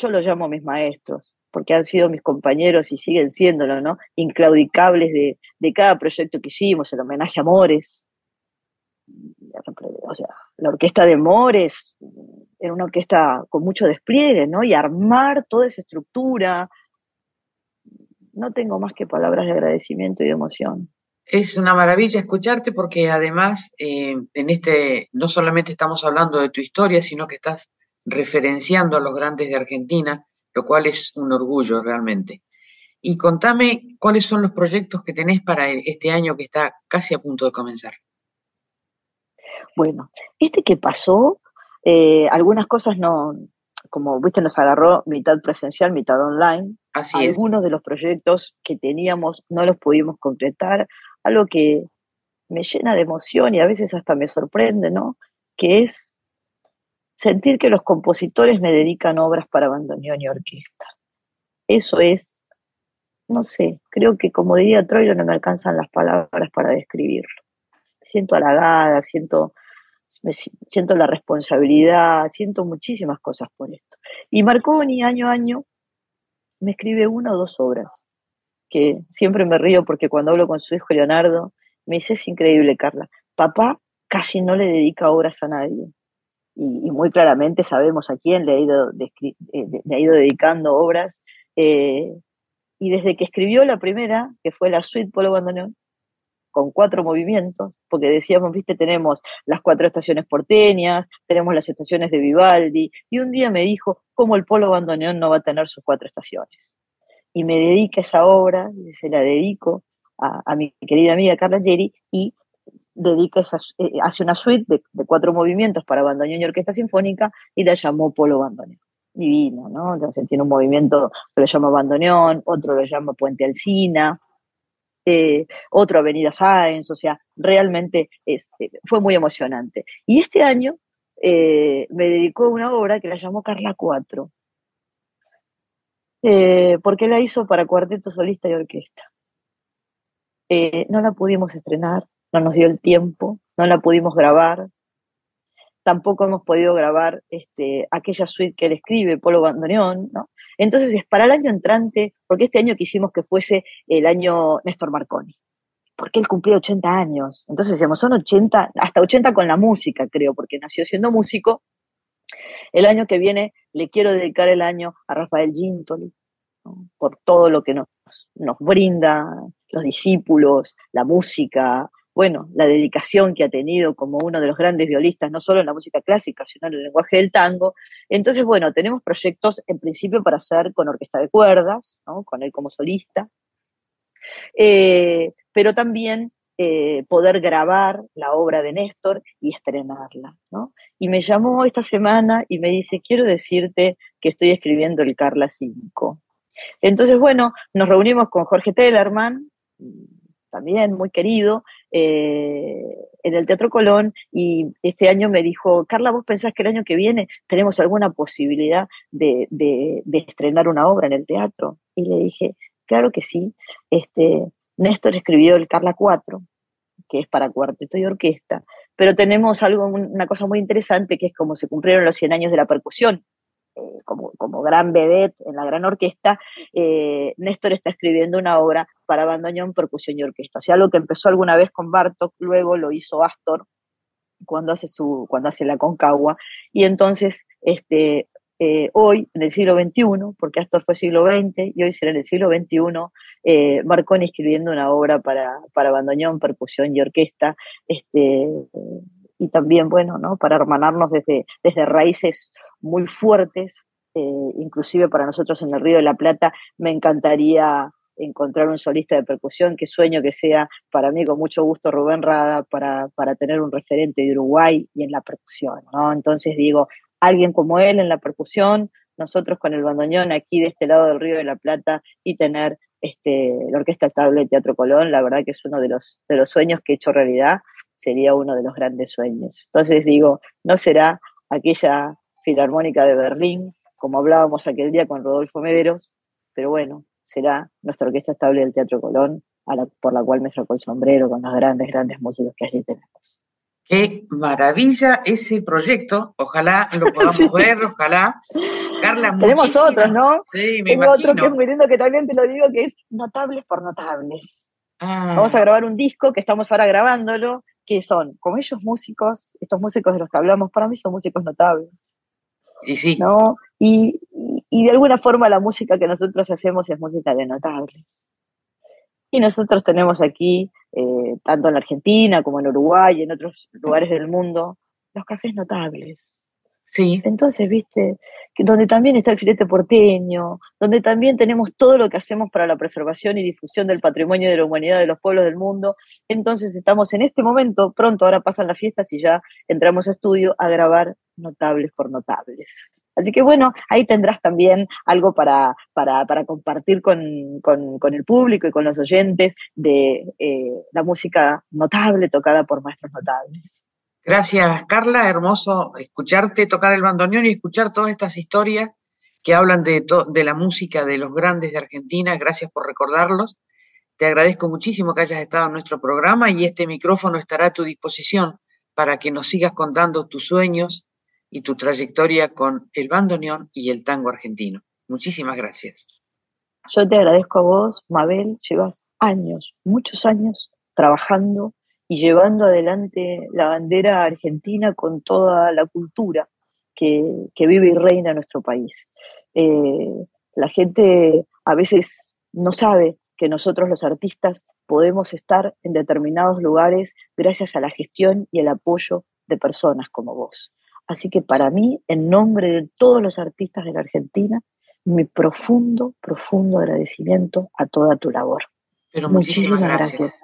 yo los llamo mis maestros, porque han sido mis compañeros y siguen siéndolo, ¿no? Inclaudicables de, de cada proyecto que hicimos, el homenaje a Mores. O sea, la orquesta de Mores era una orquesta con mucho despliegue, ¿no? Y armar toda esa estructura. No tengo más que palabras de agradecimiento y de emoción. Es una maravilla escucharte porque además eh, en este no solamente estamos hablando de tu historia, sino que estás referenciando a los grandes de Argentina, lo cual es un orgullo realmente. Y contame cuáles son los proyectos que tenés para este año que está casi a punto de comenzar. Bueno, este que pasó, eh, algunas cosas no, como viste, nos agarró mitad presencial, mitad online. Así Algunos de los proyectos que teníamos no los pudimos completar, algo que me llena de emoción y a veces hasta me sorprende, ¿no? Que es sentir que los compositores me dedican obras para bandoneón y orquesta. Eso es, no sé, creo que como diría Troilo no me alcanzan las palabras para describirlo. siento halagada, siento, siento la responsabilidad, siento muchísimas cosas por esto. Y Marconi año a año me escribe una o dos obras, que siempre me río porque cuando hablo con su hijo Leonardo, me dice, es increíble, Carla, papá casi no le dedica obras a nadie y, muy claramente sabemos a quién le ha ido, eh, le ha ido dedicando obras. Eh, y desde que escribió la primera, que fue la suite Polo Bandoneón, con cuatro movimientos, porque decíamos, viste, tenemos las cuatro estaciones porteñas, tenemos las estaciones de Vivaldi, y un día me dijo, ¿cómo el polo bandoneón no va a tener sus cuatro estaciones? Y me dedica esa obra, se la dedico a, mi querida amiga Carla Geri, y dedica esa, eh, hace una suite de, cuatro movimientos para bandoneón y orquesta sinfónica, y la llamó polo bandoneón. Divino, ¿no? Entonces tiene un movimiento que lo llama bandoneón, otro lo llama puente alcina, eh, otro Avenida Sáenz, o sea, realmente eh, fue muy emocionante. Y este año eh, me dedicó una obra que la llamó Carla 4, porque la hizo para cuarteto solista y orquesta. no la pudimos estrenar, no nos dio el tiempo, no la pudimos grabar, tampoco hemos podido grabar este, aquella suite que él escribe, Polo Bandoneón, ¿no? Entonces es para el año entrante, porque este año quisimos que fuese el año Néstor Marconi, porque él cumplió 80 años. Entonces decíamos, son 80, hasta 80 con la música, creo, porque nació siendo músico. El año que viene le quiero dedicar el año a Rafael Gintoli, por todo lo que nos, nos brinda, los discípulos, la música, bueno, la dedicación que ha tenido como uno de los grandes violistas, no solo en la música clásica, sino en el lenguaje del tango. Entonces, bueno, tenemos proyectos en principio para hacer con orquesta de cuerdas, con él como solista, eh, pero también eh, poder grabar la obra de Néstor y estrenarla. Y me llamó esta semana y me dice, quiero decirte que estoy escribiendo el Carla 5. Entonces, bueno, nos reunimos con Jorge Tellerman, también muy querido, eh, en el Teatro Colón y este año me dijo, Carla, ¿vos pensás que el año que viene tenemos alguna posibilidad de, estrenar una obra en el teatro? Y le dije, claro que sí. Este, Néstor escribió el Carla 4, que es para cuarteto y orquesta, pero tenemos algo, una cosa muy interesante que es como se cumplieron los 100 años de la percusión eh, como, como, gran vedette en la gran orquesta, eh, Néstor está escribiendo una obra para bandoneón, percusión y orquesta. O sea, algo que empezó alguna vez con Bartok, luego lo hizo Astor cuando hace, su, cuando hace la Concagua. Y entonces, este, eh, hoy, en el siglo XXI, porque Astor fue siglo XX y hoy será en el siglo XXI, Marconi escribiendo una obra para, para bandoneón, percusión y orquesta, este, y también, bueno, ¿no? para hermanarnos desde, desde raíces muy fuertes, eh, inclusive para nosotros en el Río de la Plata, me encantaría encontrar un solista de percusión, que sueño que sea para mí con mucho gusto Rubén Rada, para, para tener un referente de Uruguay y en la percusión, ¿no? Entonces digo, alguien como él en la percusión, nosotros con el bandoneón aquí de este lado del Río de la Plata y tener este, la Orquesta Estable de Teatro Colón, la verdad que es uno de los, de los sueños que he hecho realidad, sería uno de los grandes sueños. Entonces digo, no será aquella Filarmónica de Berlín, como hablábamos aquel día con Rodolfo Mederos, pero bueno, será nuestra orquesta estable del Teatro Colón, por la cual me sacó el sombrero con los grandes, grandes músicos que allí tenemos. Qué maravilla ese proyecto, ojalá lo podamos ver, ojalá. Carla, Tenemos otros, ¿no? Sí, me Tengo otro que es muy lindo que también te lo digo, que es Notables por Notables. Ah. Vamos a grabar un disco que estamos ahora grabándolo, que son, como ellos músicos, estos músicos de los que hablamos, para mí son músicos notables. Y sí. ¿no? Y, de alguna forma la música que nosotros hacemos es música de notables. Y nosotros tenemos aquí, eh, tanto en la Argentina como en Uruguay y en otros lugares del mundo, los cafés notables. Sí. Entonces, viste, que donde también está el filete porteño, donde también tenemos todo lo que hacemos para la preservación y difusión del patrimonio de la humanidad de los pueblos del mundo. Entonces estamos en este momento, pronto ahora pasan las fiestas y ya entramos a estudio a grabar notables por notables. Así que bueno, ahí tendrás también algo para, para, compartir con, el público y con los oyentes de eh, la música notable tocada por maestros notables. Gracias, Carla. Hermoso escucharte tocar el bandoneón y escuchar todas estas historias que hablan de, de la música de los grandes de Argentina. Gracias por recordarlos. Te agradezco muchísimo que hayas estado en nuestro programa y este micrófono estará a tu disposición para que nos sigas contando tus sueños y tu trayectoria con el bandoneón y el tango argentino. Muchísimas gracias. Yo te agradezco a vos, Mabel. Llevas años, muchos años trabajando y llevando adelante la bandera argentina con toda la cultura que, vive y reina en nuestro país. Eh, la gente a veces no sabe que nosotros los artistas podemos estar en determinados lugares gracias a la gestión y el apoyo de personas como vos. Así que para mí, en nombre de todos los artistas de la Argentina, mi profundo, profundo agradecimiento a toda tu labor. Pero muchísimas, gracias.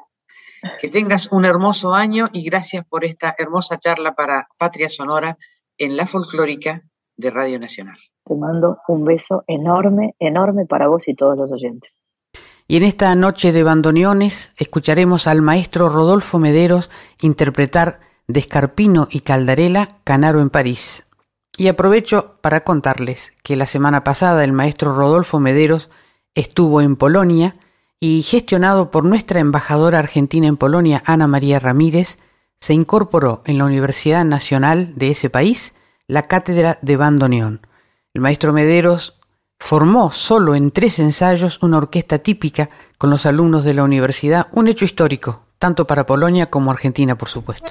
Que tengas un hermoso año y gracias por esta hermosa charla para Patria Sonora en la folclórica de Radio Nacional. Te mando un beso enorme, enorme para vos y todos los oyentes. Y en esta noche de bandoneones escucharemos al maestro Rodolfo Mederos interpretar de Escarpino y Caldarela Canaro en París. Y aprovecho para contarles que la semana pasada el maestro Rodolfo Mederos estuvo en Polonia y gestionado por nuestra embajadora argentina en Polonia, Ana María Ramírez, se incorporó en la Universidad Nacional de ese país la cátedra de bandoneón. El maestro Mederos formó solo en tres ensayos una orquesta típica con los alumnos de la universidad, un hecho histórico, tanto para Polonia como Argentina, por supuesto.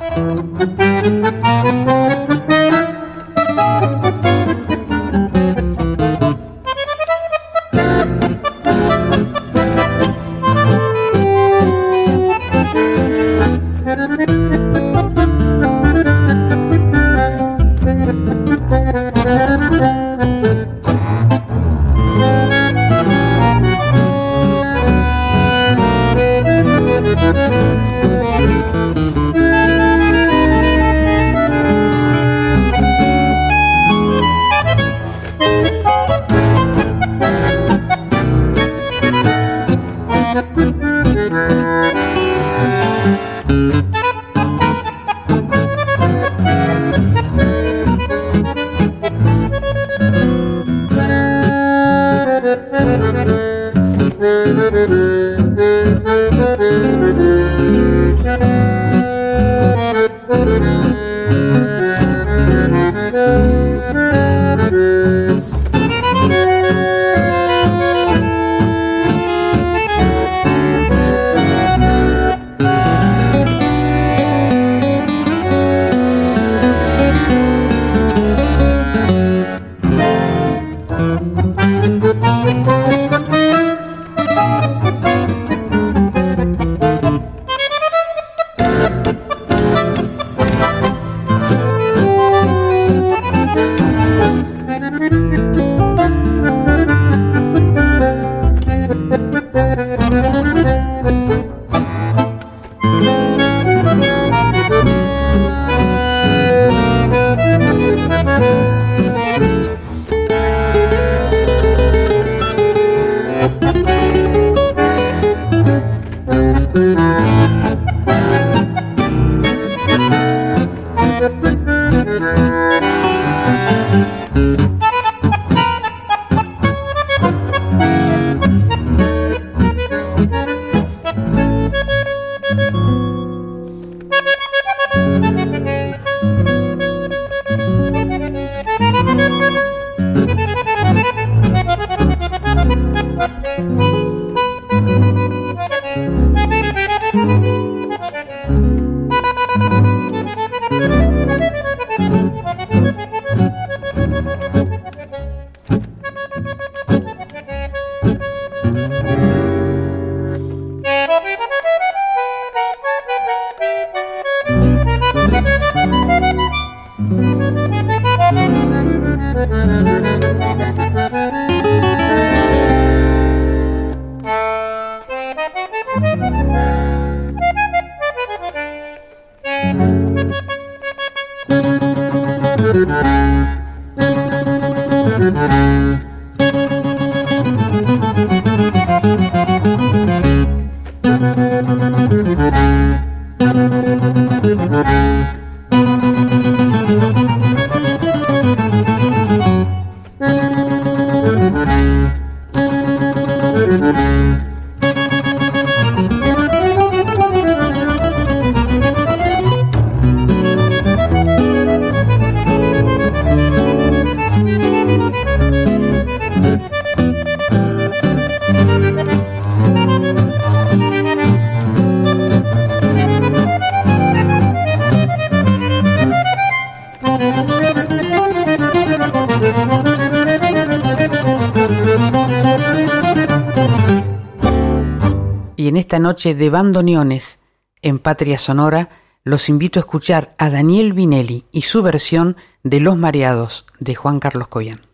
Noche de bandoneones en Patria Sonora los invito a escuchar a Daniel Vinelli y su versión de Los Mareados de Juan Carlos Cobian.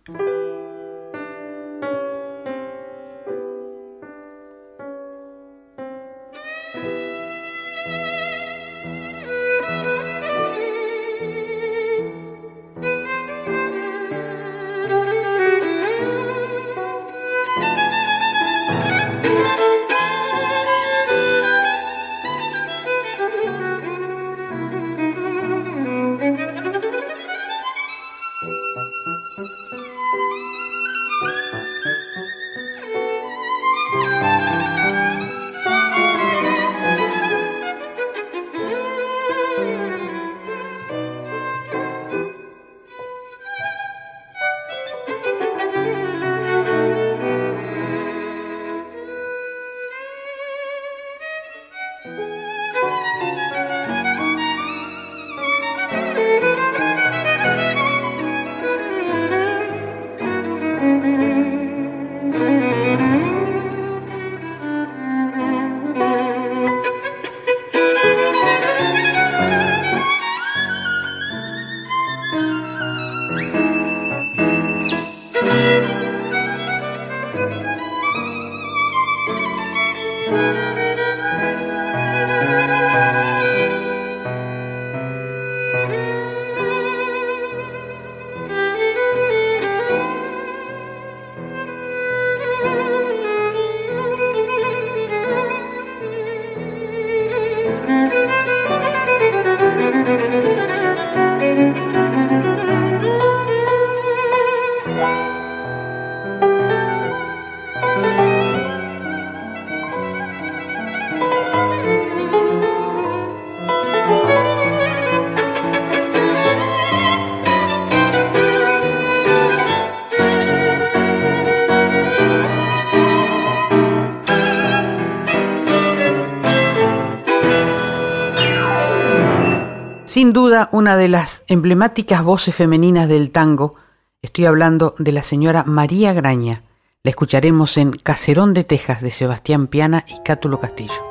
Sin duda, una de las emblemáticas voces femeninas del tango, estoy hablando de la señora María Graña. La escucharemos en Caserón de Texas de Sebastián Piana y Cátulo Castillo.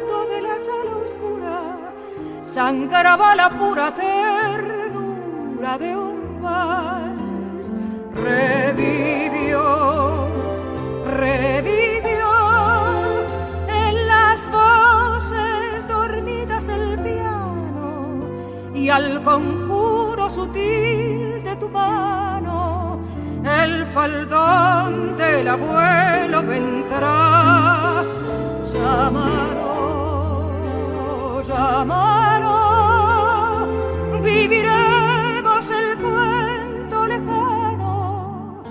sala oscura sangraba la pura ternura de un vals. Revivió, revivió en las voces dormidas del piano y al conjuro sutil de tu mano el faldón del abuelo vendrá llamaron, llamaron, viviremos el cuento lejano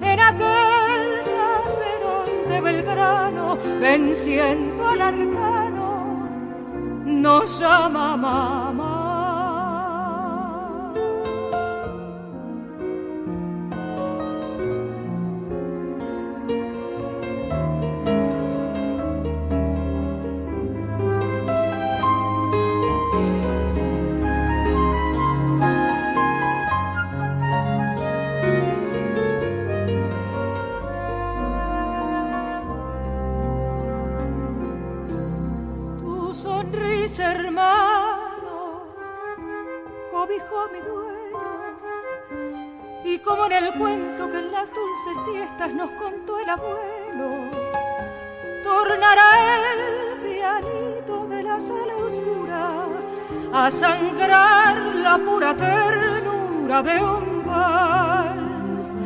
en aquel caserón de Belgrano, venciendo al arcano, nos llama mamá. Nos contó el abuelo. Tornará el pianito de la sala oscura a sangrar la pura ternura de un vals.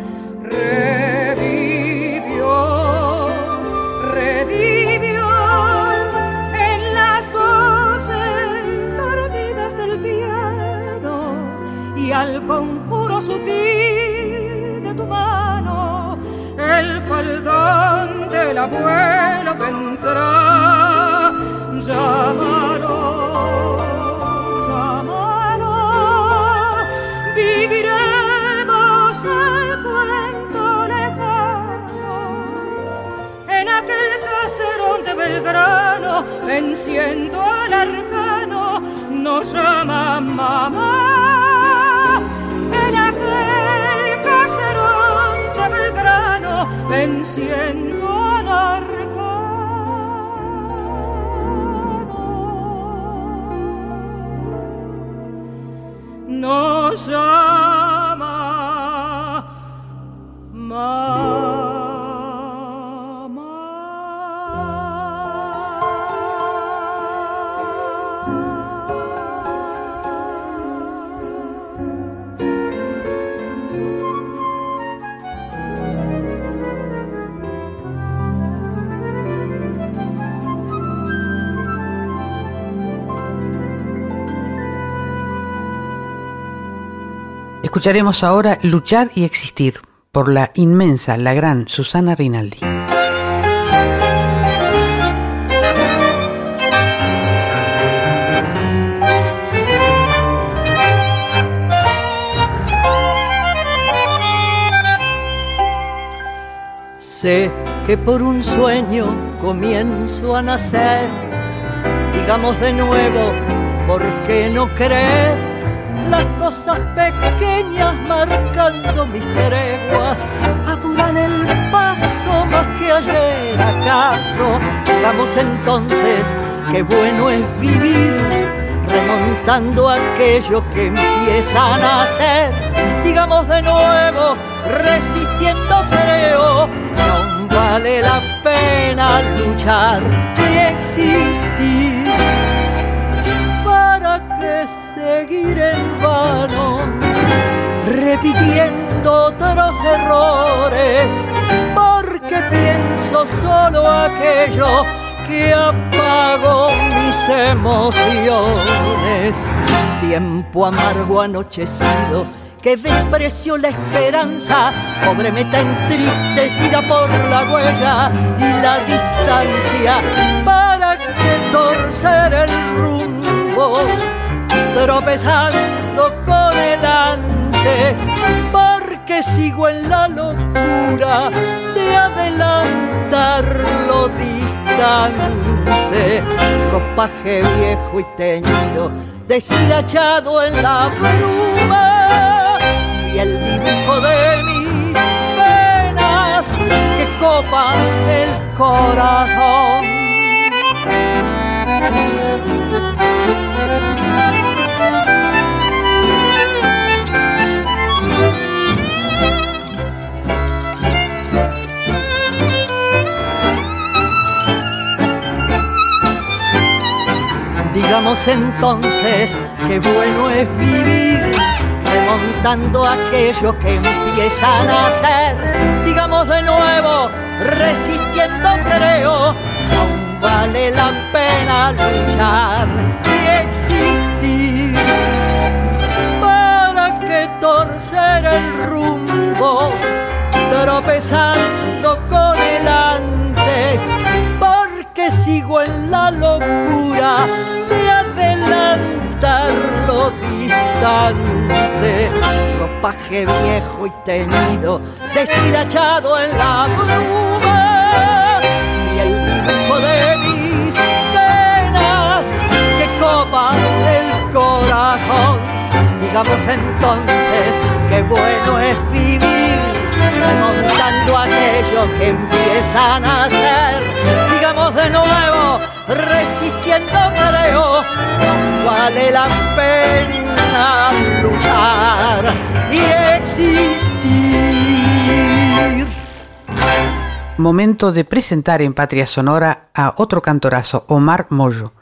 Revivió, revivió en las voces dormidas del piano y al conjuro sutil faldón del abuelo vendrá. Llámalo, llámalo, viviremos el cuento lejano. En aquel caserón de Belgrano, venciendo al arcano, nos llama mamá Venciendo al arcano. Nos llama Escucharemos ahora Luchar y Existir por la inmensa, la gran Susana Rinaldi. Sé que por un sueño comienzo a nacer. Digamos de nuevo, ¿por qué no creer? Las cosas pequeñas marcando mis treguas apuran el paso más que ayer acaso. Digamos entonces que bueno es vivir remontando aquello que empieza a nacer. Digamos de nuevo, resistiendo creo, no vale la pena luchar y existir. ¿Para qué seguir en vano? Repitiendo otros errores, porque pienso solo aquello que apago mis emociones. Tiempo amargo anochecido que despreció la esperanza, pobre meta entristecida por la huella y la distancia, para que torcer el rumbo, tropezando con el antes, porque sigo en la locura de adelantar lo distante, ropaje viejo y teñido, deshilachado en la bruma y el dibujo de mis penas que copan el corazón. Digamos entonces que bueno es vivir remontando aquello que empieza a nacer. Digamos de nuevo, resistiendo creo, aún vale la pena luchar y existir. ¿Para que torcer el rumbo, tropezando con en la locura de adelantar lo distante, ropaje viejo y teñido, deshilachado en la bruma, y el dibujo de mis penas que copan el corazón. Digamos entonces que bueno es vivir, remontando aquello que empieza a nacer. De nuevo, resistiendo no vale la pena luchar y existir. Momento de presentar en Patria Sonora a otro cantorazo, Omar Moyo.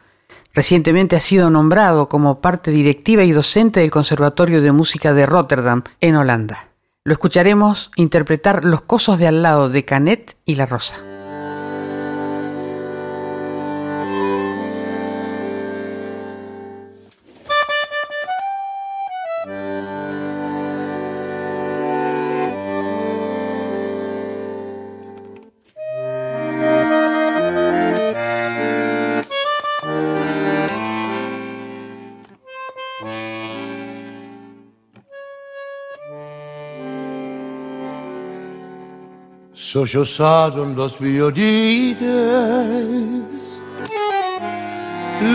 Recientemente ha sido nombrado como parte directiva y docente del Conservatorio de Música de Rotterdam, en Holanda. Lo escucharemos interpretar Los Cosos de al lado de Canet y La Rosa. Sollozaron los violines,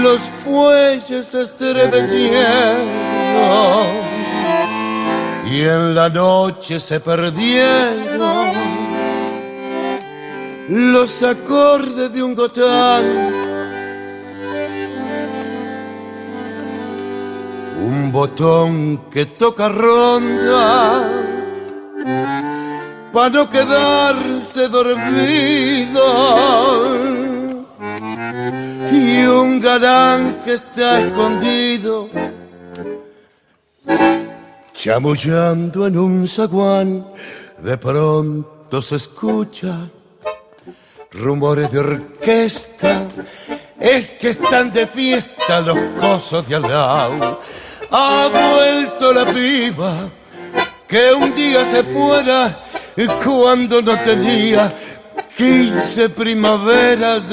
los fuelles estremecieron y en la noche se perdieron los acordes de un gotán. Un botón que toca ronda para no quedarse dormido. Y un galán que está escondido, chamullando en un zaguán, de pronto se escucha rumores de orquesta. Es que están de fiesta los cosos de al lado. Ha vuelto la piba que un día se fuera cuando no tenía quince primaveras,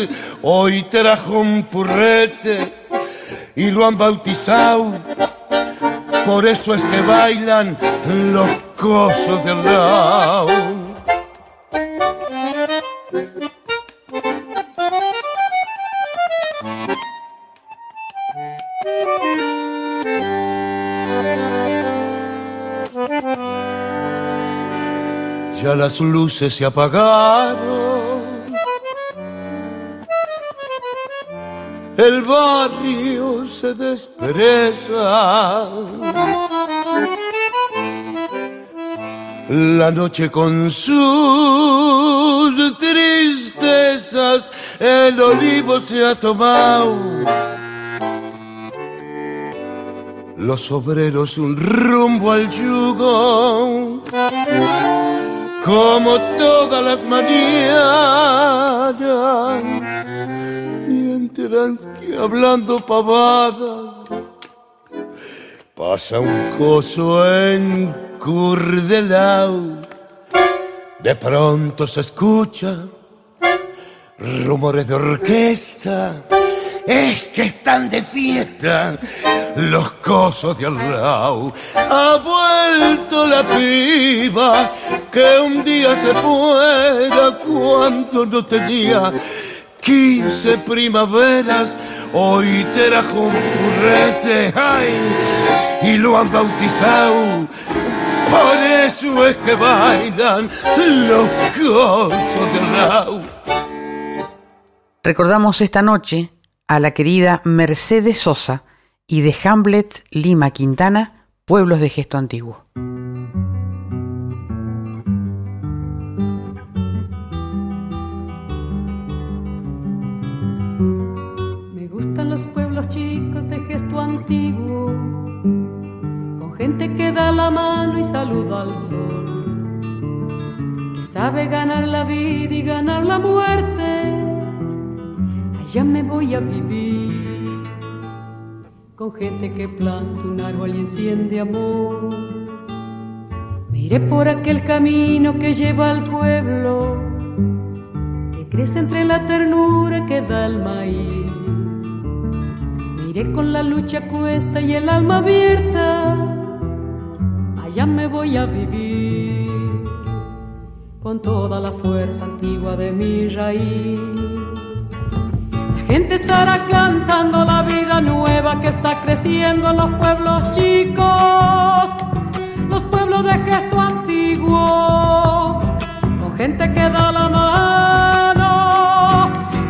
hoy trajo un purrete y lo han bautizado. Por eso es que bailan los cosos del lado. Ya las luces se apagaron. El barrio se despereza. La noche con sus tristezas, el olivo se ha tomado. Los obreros un rumbo al yugo como todas las mañanas, mientras que hablando pavada pasa un coso en curdelao. De pronto se escucha rumores de orquesta es que están de fiesta los cosos de al lado. Ha vuelto la piba que un día se fuera cuando no tenía quince primaveras. Hoy trajo un turrete, ay, y lo han bautizado. Por eso es que bailan los cosos de al lado. Recordamos esta noche a la querida Mercedes Sosa y de Hamlet Lima Quintana, Pueblos de Gesto Antiguo. Me gustan los pueblos chicos de gesto antiguo, con gente que da la mano y saluda al sol, que sabe ganar la vida y ganar la muerte ya me voy a vivir con gente que planta un árbol y enciende amor. Miré por aquel camino que lleva al pueblo, que crece entre la ternura que da el maíz. Miré con la lucha cuesta y el alma abierta, allá me voy a vivir con toda la fuerza antigua de mi raíz gente estará cantando la vida nueva que está creciendo en los pueblos chicos, los pueblos de gesto antiguo, con gente que da la mano.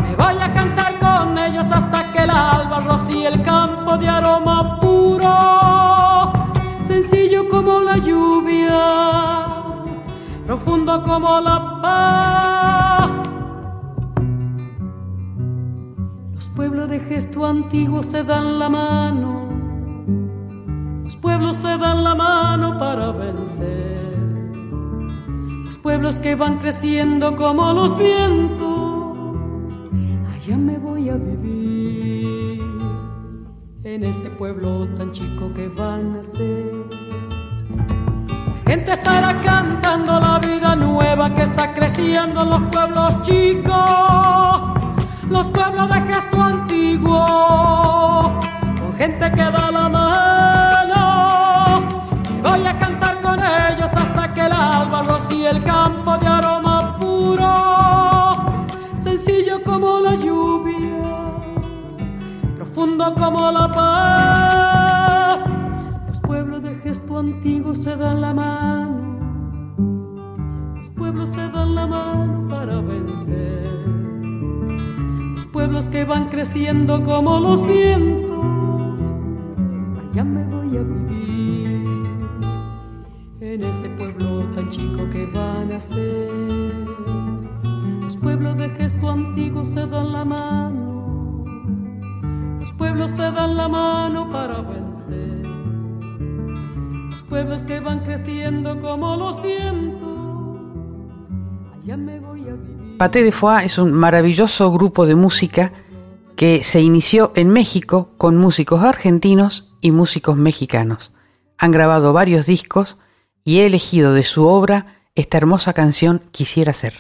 Me voy a cantar con ellos hasta que el alba rocíe el campo de aroma puro, sencillo como la lluvia, profundo como la paz pueblos de gesto antiguo se dan la mano, los pueblos se dan la mano para vencer, los pueblos que van creciendo como los vientos, allá me voy a vivir, en ese pueblo tan chico que van a ser. Gente estará cantando la vida nueva que está creciendo en los pueblos chicos los pueblos de gesto antiguo, con gente que da la mano. voy a cantar con ellos hasta que el alba rocíe el campo de aroma puro, sencillo como la lluvia, profundo como la paz. Los pueblos de gesto antiguo se dan la mano, los pueblos se dan la mano para vencer pueblos que van creciendo como los vientos, allá me voy a vivir, en ese pueblo tan chico que van a ser. Los pueblos de gesto antiguo se dan la mano, los pueblos se dan la mano para vencer. Los pueblos que van creciendo como los vientos, allá me voy a vivir. Paté de Foix es un maravilloso grupo de música que se inició en México con músicos argentinos y músicos mexicanos. Han grabado varios discos y he elegido de su obra esta hermosa canción Quisiera ser.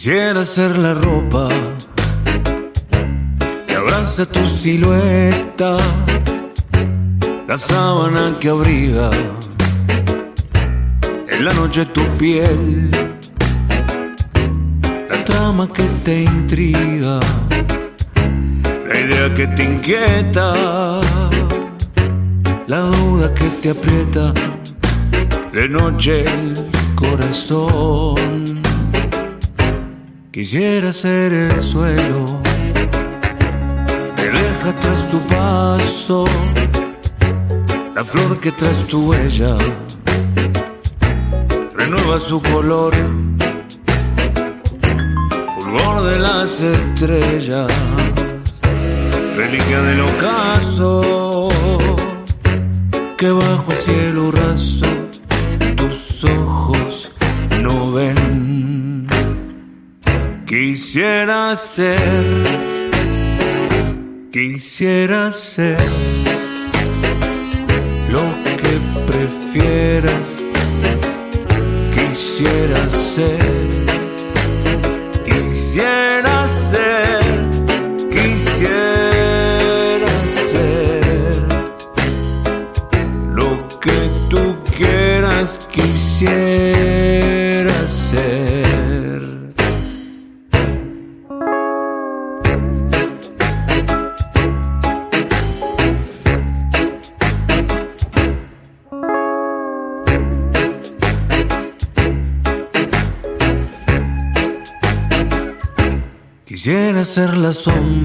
Quisiera ser la ropa que abraza tu silueta, la sábana que abriga en la noche tu piel, la trama que te intriga, la idea que te inquieta, la duda que te aprieta de noche el corazón. Quisiera ser el suelo que deja tras tu paso, la flor que tras tu huella renueva su color, fulgor de las estrellas, reliquia del ocaso, que bajo el cielo raso Quisiera ser, quisiera ser lo que prefieras. Quisiera ser, ser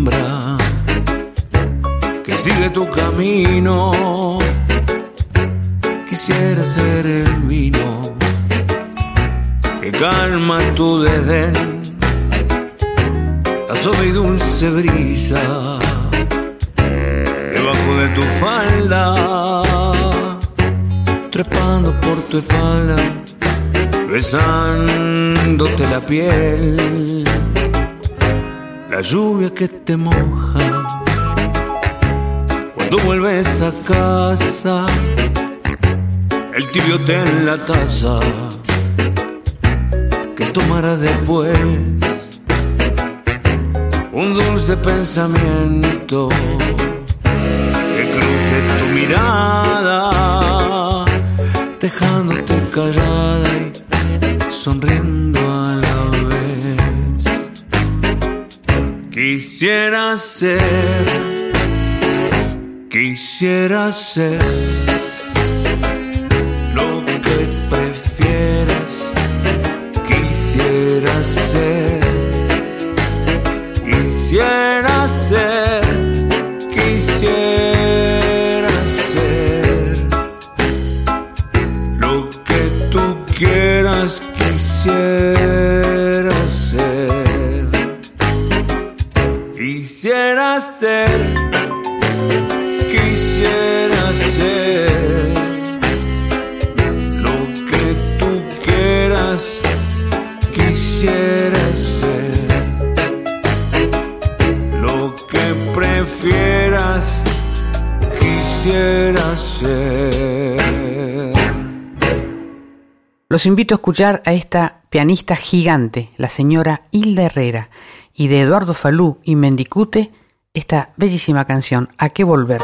que te moja cuando vuelves a casa, el tibio té en la taza que tomarás después, un dulce pensamiento que cruce tu mirada, dejándote callada y sonriendo Quisiera ser, quisiera ser Los invito a escuchar a esta pianista gigante, la señora Hilda Herrera, y de Eduardo Falú y Mendicute, esta bellísima canción, ¿A qué volver?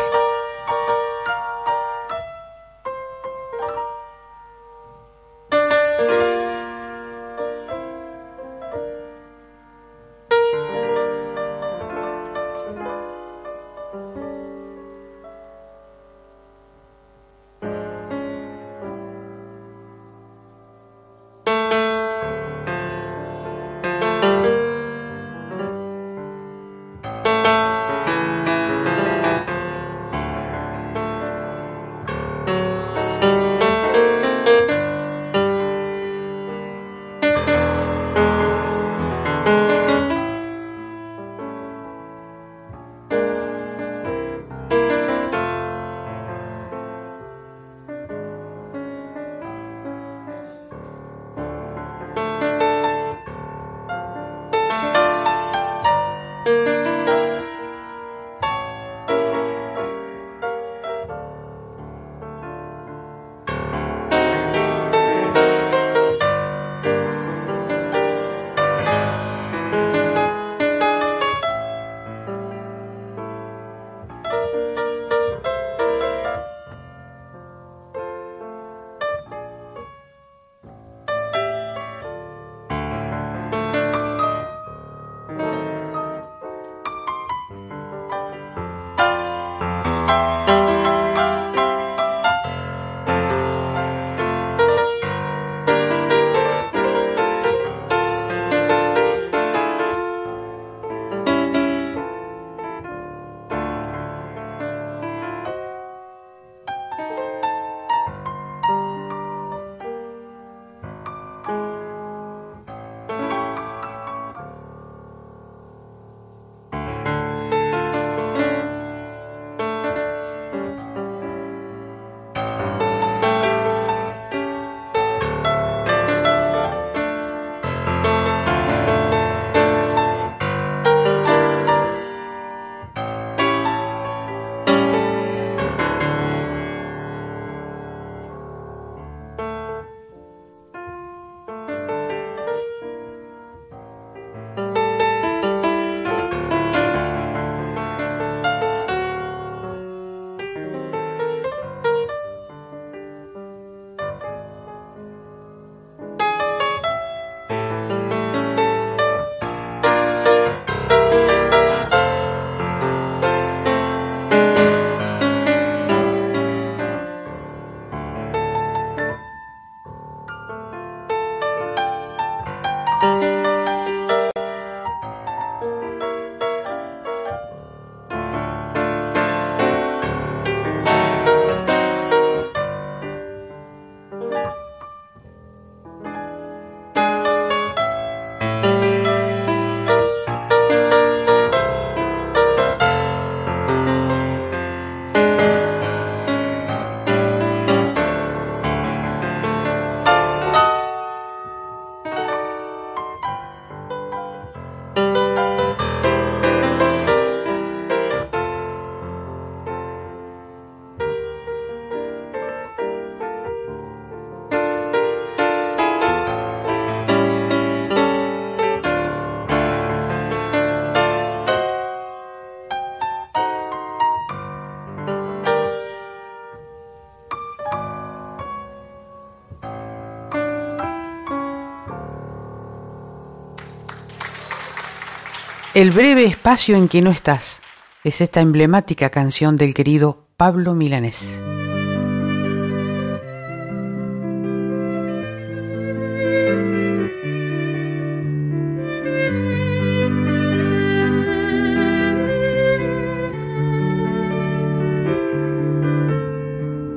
El breve espacio en que no estás es esta emblemática canción del querido Pablo Milanés.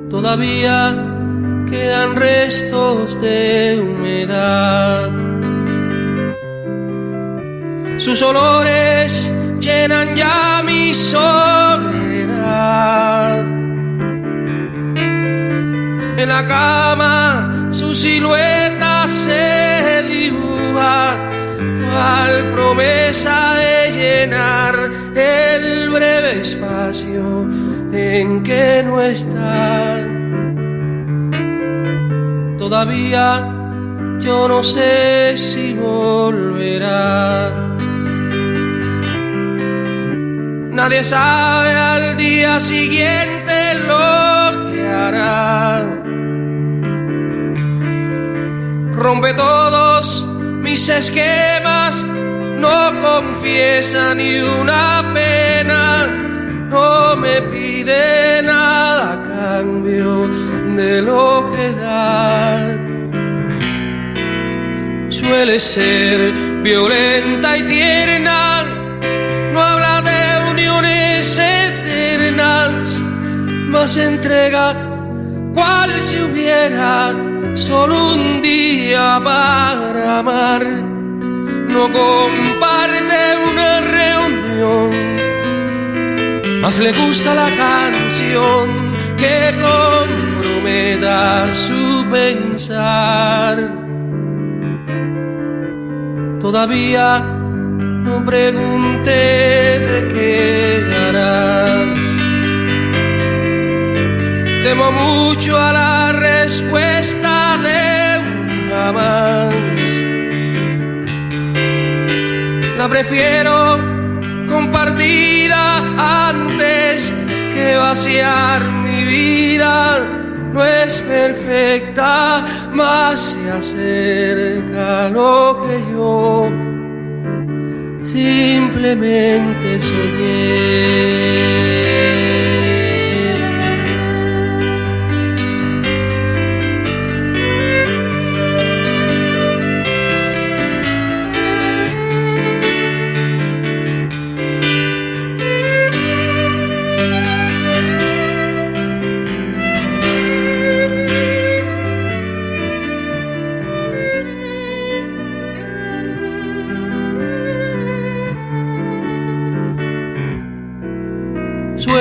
Todavía quedan restos de humedad sus olores llenan ya mi soledad. En la cama su silueta se dibuja, cual promesa de llenar el breve espacio en que no está. Todavía yo no sé si volverá. Nadie sabe al día siguiente lo que hará. Rompe todos mis esquemas, no confiesa ni una pena, no me pide nada a cambio de lo que da. Suele ser violenta y tierna, más entrega cual si hubiera solo un día para amar. No comparte una reunión, más le gusta la canción que comprometa su pensar. Todavía no pregunté de qué harás. Temo mucho a la respuesta de un jamás. La prefiero compartida antes que vaciar mi vida. No es perfecta, más se acerca lo que yo simplemente soñé.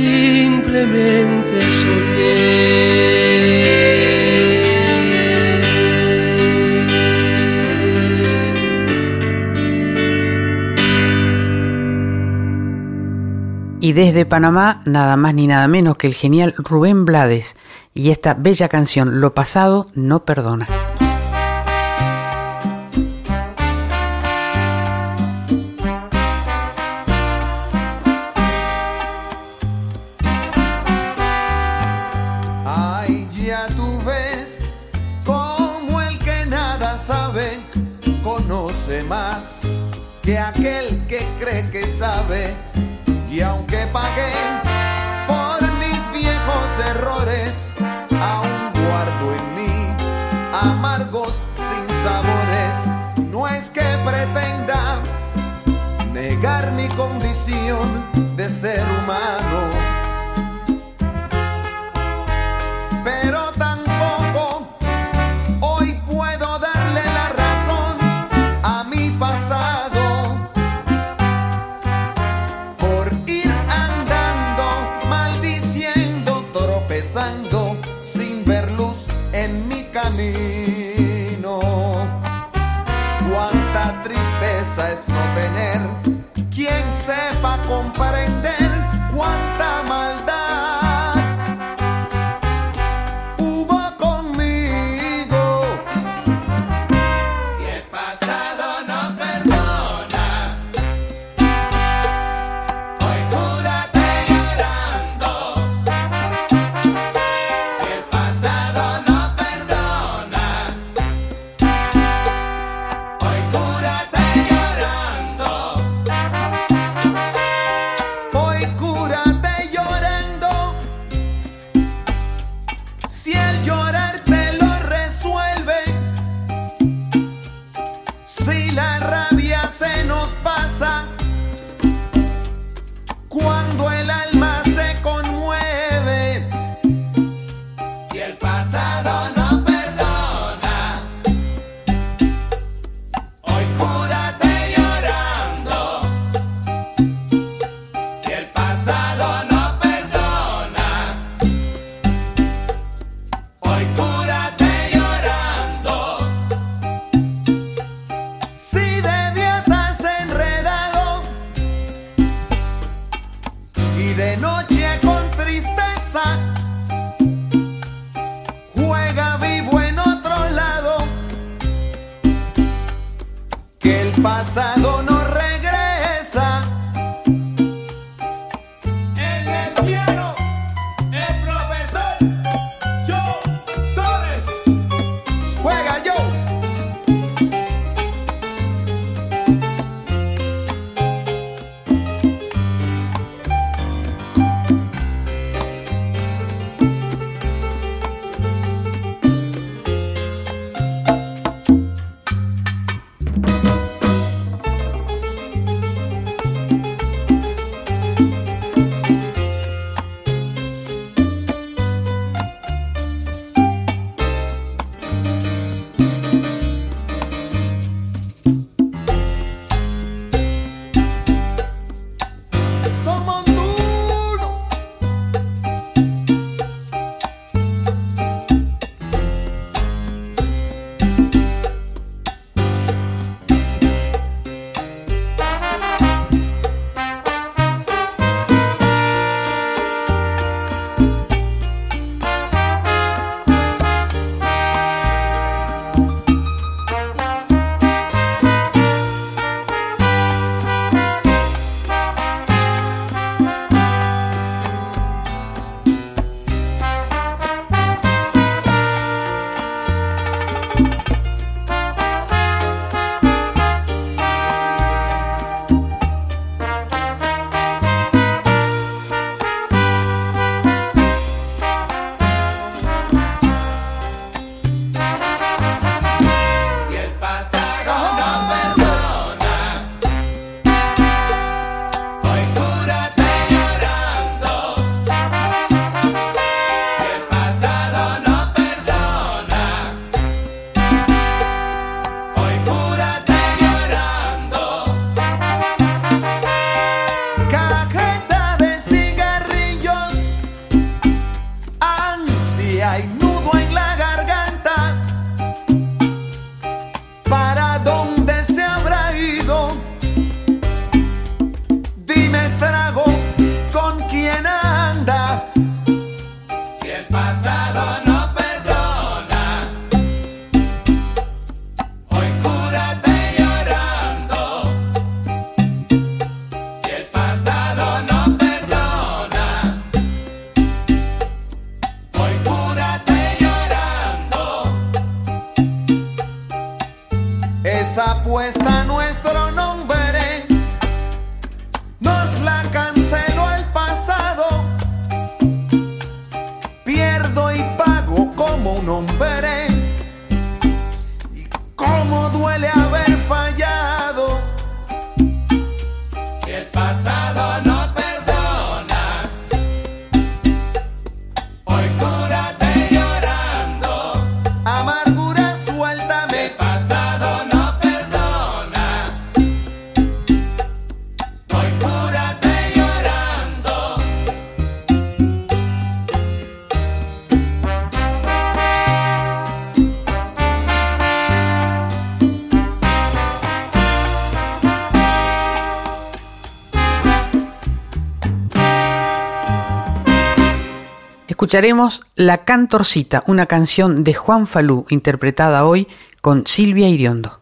simplemente. Y desde Panamá, nada más ni nada menos que el genial Rubén Blades y esta bella canción, Lo pasado no perdona. Y aunque pagué por mis viejos errores, aún guardo en mí amargos sin sabores. No es que pretenda negar mi condición de ser humano Escucharemos La Cantorcita, una canción de Juan Falú, interpretada hoy con Silvia Iriondo.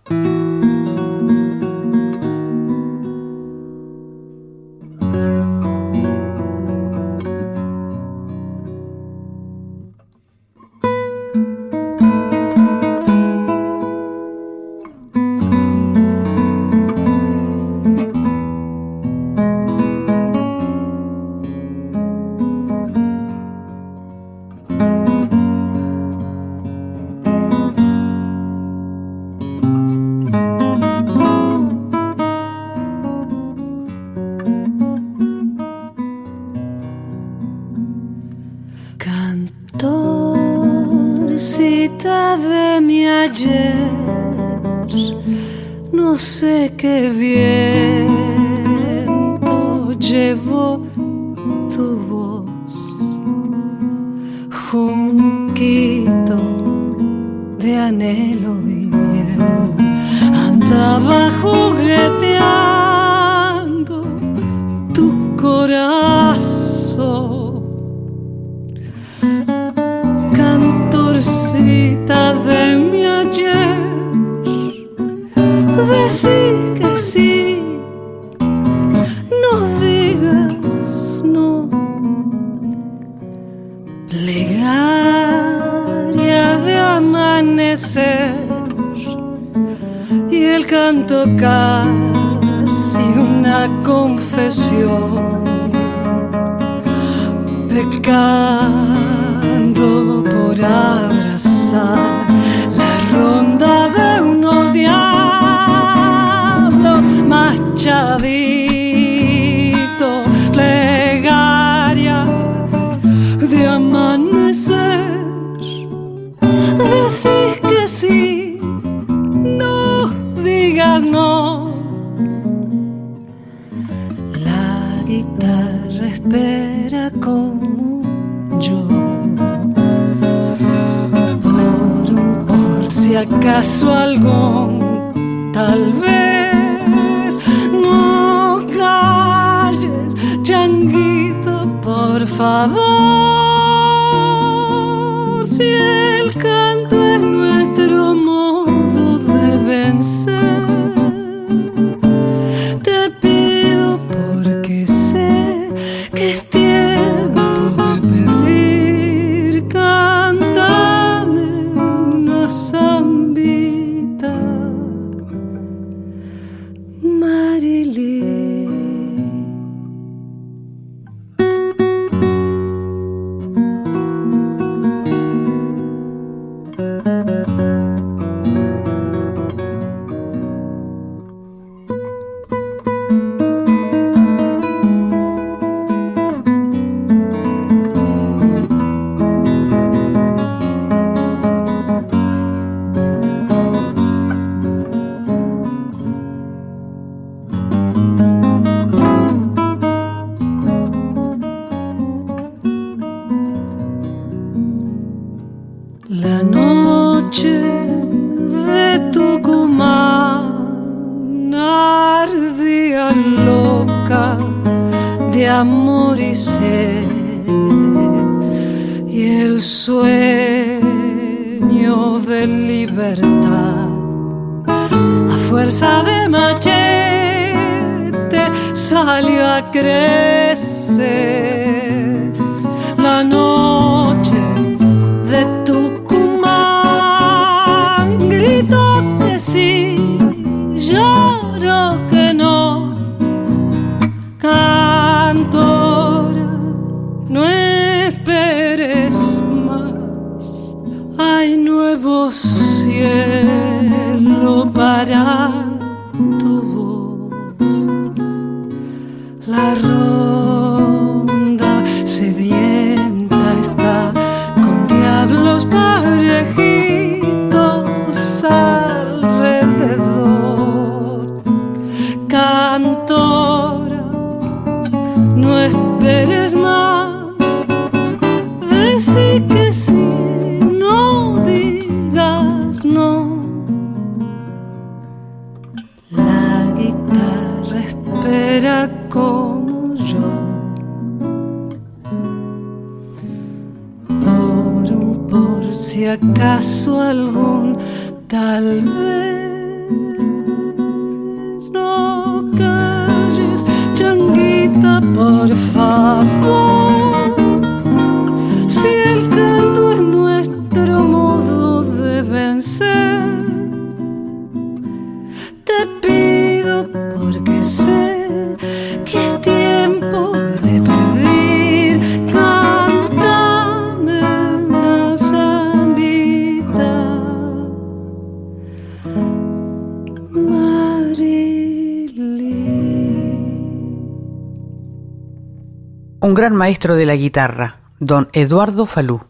maestro de la guitarra, don Eduardo Falú.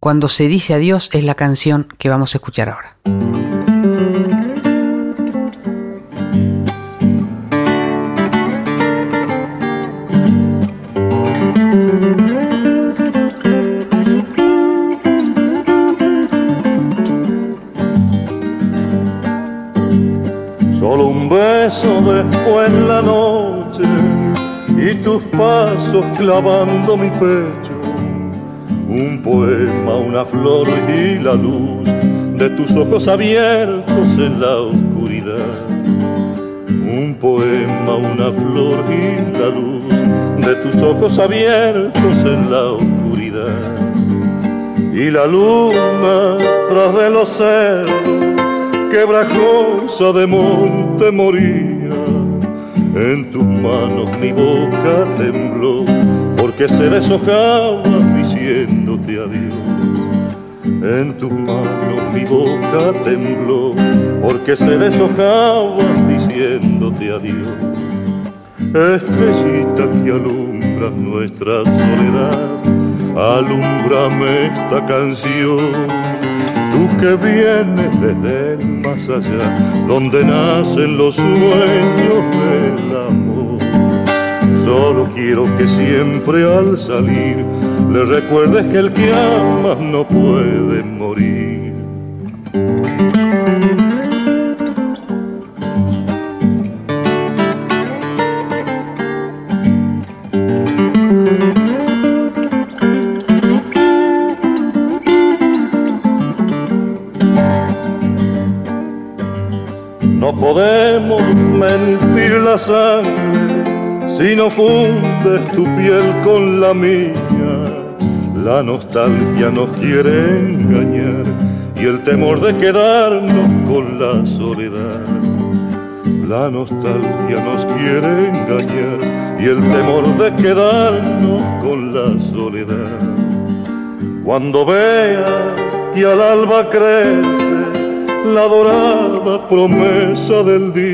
Cuando se dice adiós es la canción que vamos a escuchar ahora. Solo un beso después la noche y tus pasos clavando mi pecho. Un poema, una flor y la luz de tus ojos abiertos en la oscuridad. Un poema, una flor y la luz de tus ojos abiertos en la oscuridad. Y la luna tras de los cerros, quebrajosa de monte morir en tus manos mi boca tembló porque se deshojaba diciéndote adiós. En tus manos mi boca tembló porque se deshojaba diciéndote adiós. Estrellita que alumbra nuestra soledad, alumbrame esta canción. Tú que vienes desde el más allá, donde nacen los sueños. Solo quiero que siempre al salir le recuerdes que el que ama no puede morir. No fundes tu piel con la mía la nostalgia nos quiere engañar y el temor de quedarnos con la soledad. La nostalgia nos quiere engañar y el temor de quedarnos con la soledad. Cuando veas que al alba crece la dorada promesa del día,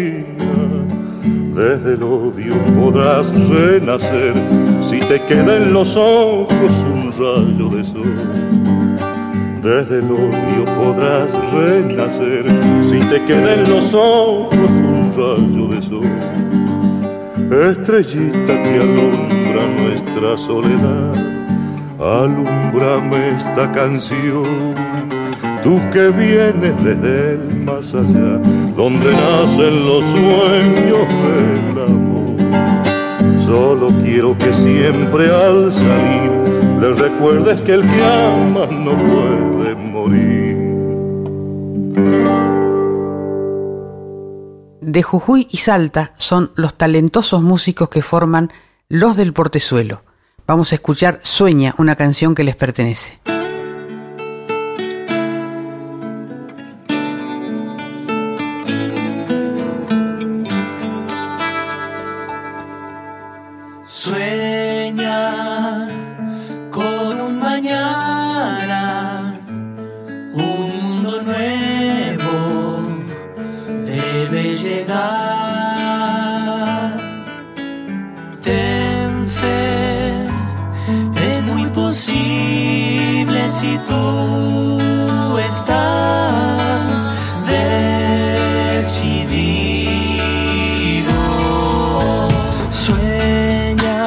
desde el odio podrás renacer si te queda en los ojos un rayo de sol. Desde el odio podrás renacer si te queda en los ojos un rayo de sol. Estrellita que alumbra nuestra soledad, alumbrame esta canción. Tú que vienes desde el más allá, donde nacen los sueños del amor. Solo quiero que siempre al salir le recuerdes que el que ama no puede morir. De Jujuy y Salta son los talentosos músicos que forman Los del Portezuelo. Vamos a escuchar Sueña, una canción que les pertenece. Tú estás decidido. Sueña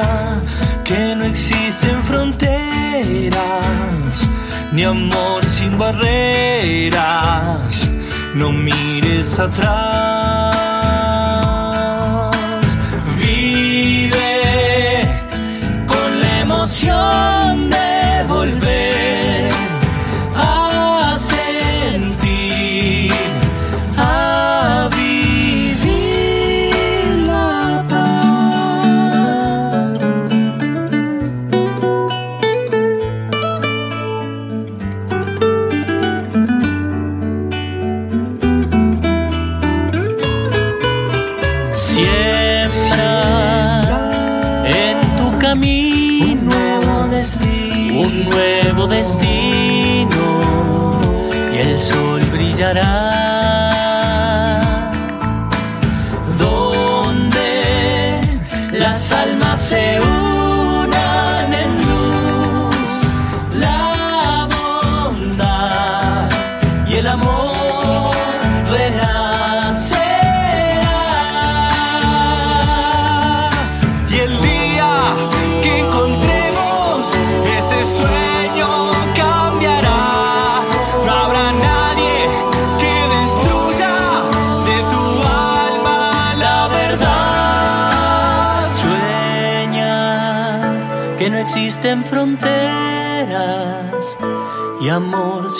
que no existen fronteras, ni amor sin barreras. No mires atrás.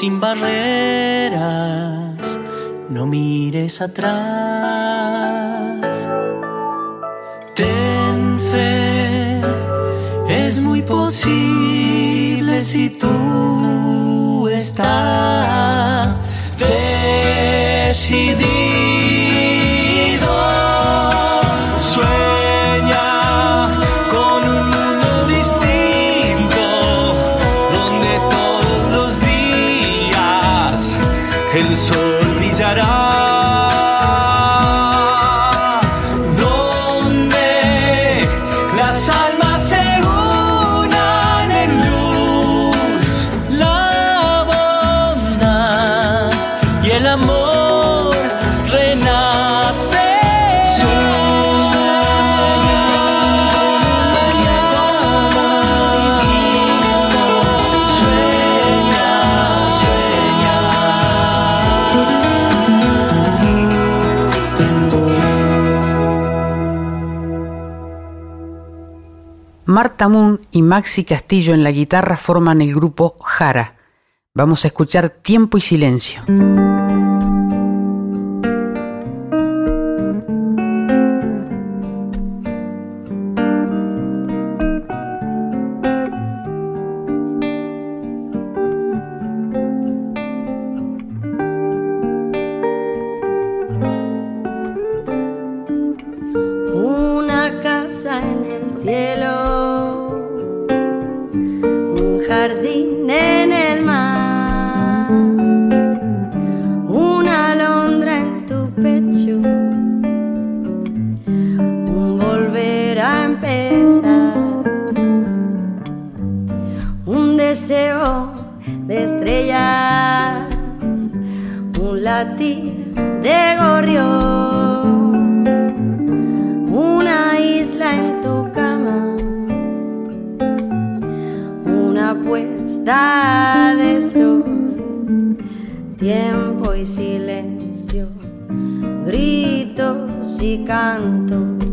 Sin barreras. No mires atrás. Ten fe, es muy posible si tú estás decidido. Marta Moon y Maxi Castillo en la guitarra forman el grupo Jara. Vamos a escuchar Tiempo y Silencio. Puesta de sol, tiempo y silencio, gritos y cantos,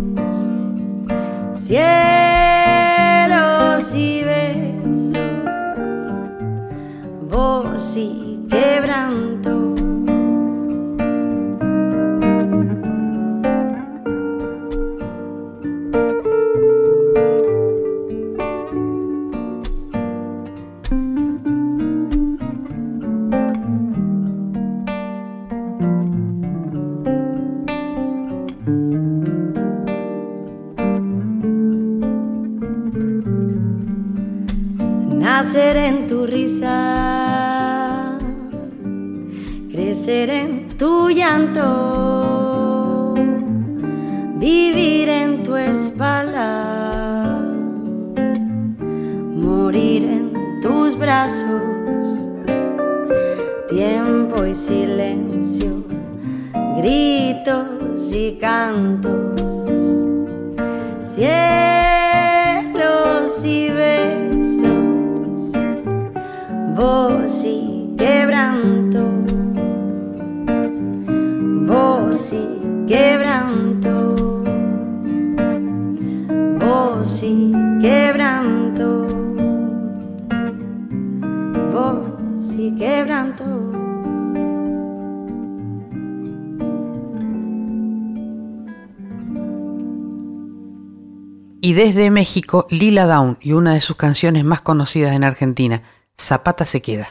desde México, Lila Down y una de sus canciones más conocidas en Argentina, Zapata se queda.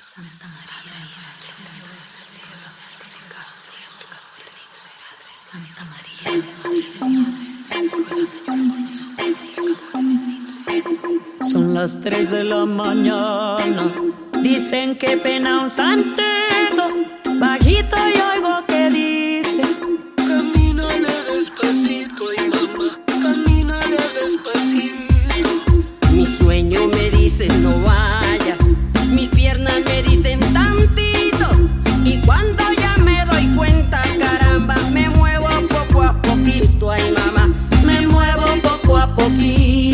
Son las 3 de la mañana. Dicen que pena un santeto. Bajito y oigo que dice: Mi sueño me dice no vaya, mis piernas me dicen tantito. Y cuando ya me doy cuenta, caramba, me muevo poco a poquito, ay mamá, me muevo poco a poquito.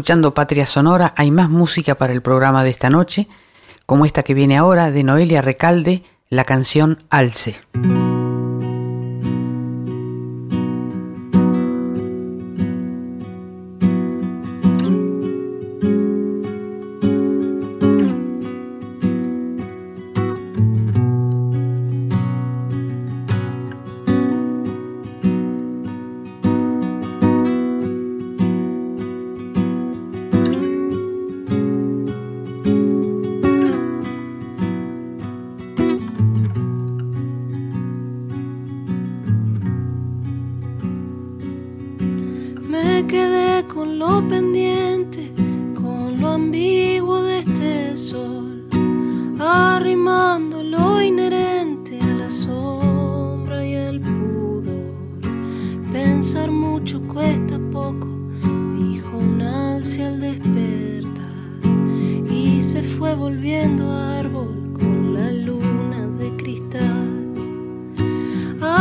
Escuchando Patria Sonora, hay más música para el programa de esta noche, como esta que viene ahora de Noelia Recalde, la canción Alce.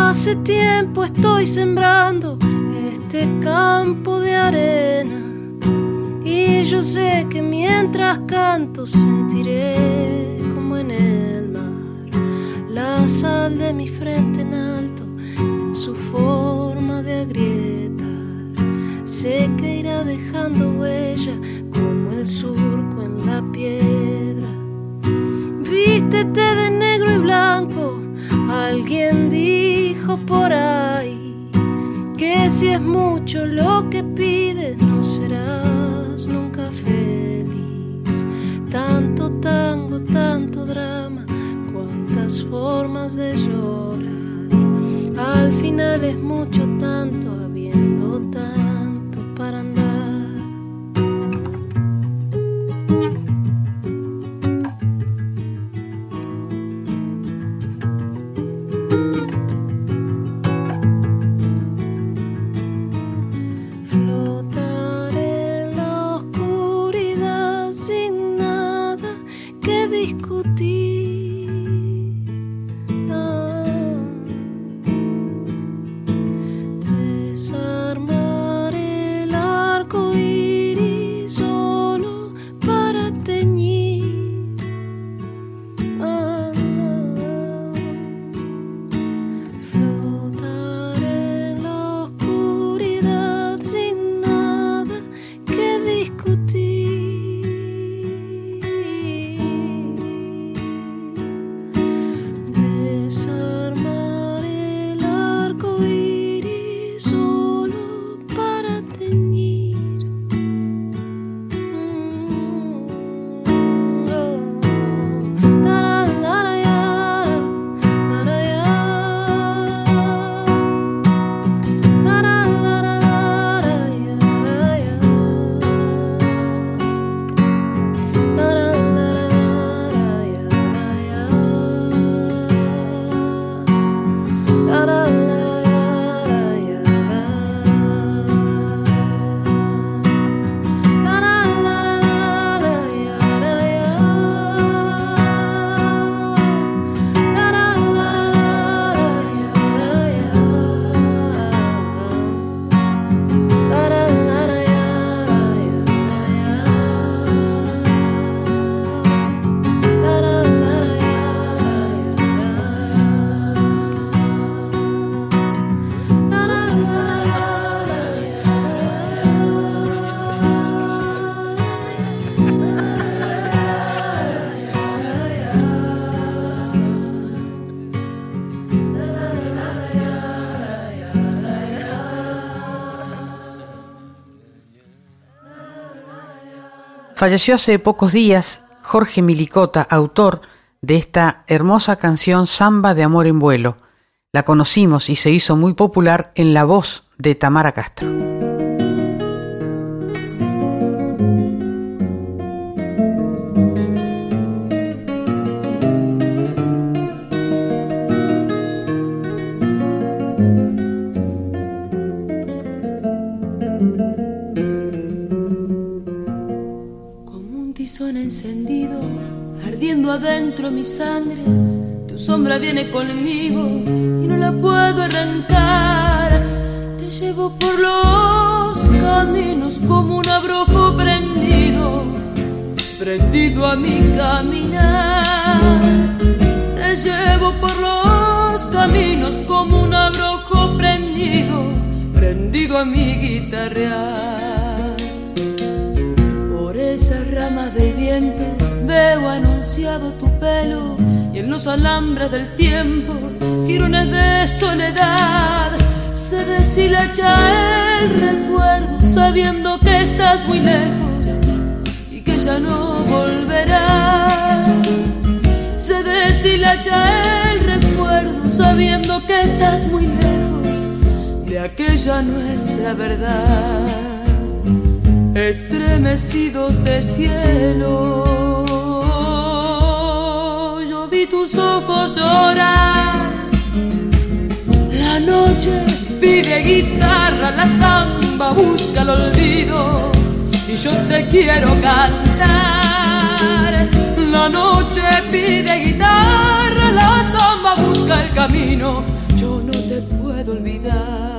Hace tiempo estoy sembrando este campo de arena y yo sé que mientras canto sentiré como en el mar la sal de mi frente en alto en su forma de agrietar. Sé que irá dejando huella como el surco en la piedra. Vístete de negro y blanco, alguien por ahí que si es mucho lo que pides no serás nunca feliz. Tanto tango, tanto drama, cuántas formas de llorar. Al final es mucho tanto Falleció hace pocos días Jorge Milicota, autor de esta hermosa canción Samba de Amor en Vuelo. La conocimos y se hizo muy popular en la voz de Tamara Castro. Encendido, ardiendo adentro mi sangre. Tu sombra viene conmigo y no la puedo arrancar. Te llevo por los caminos como un abrojo prendido, prendido a mi caminar. Te llevo por los caminos como un abrojo prendido, prendido a mi guitarrear del viento veo anunciado tu pelo y en los alambres del tiempo girones de soledad. Se deshilacha el recuerdo sabiendo que estás muy lejos y que ya no volverás. Se deshilacha el recuerdo sabiendo que estás muy lejos de aquella nuestra verdad estremecidos de cielo. Yo vi tus ojos llorar. La noche pide guitarra, la samba busca el olvido y yo te quiero cantar. La noche pide guitarra, la samba busca el camino, yo no te puedo olvidar.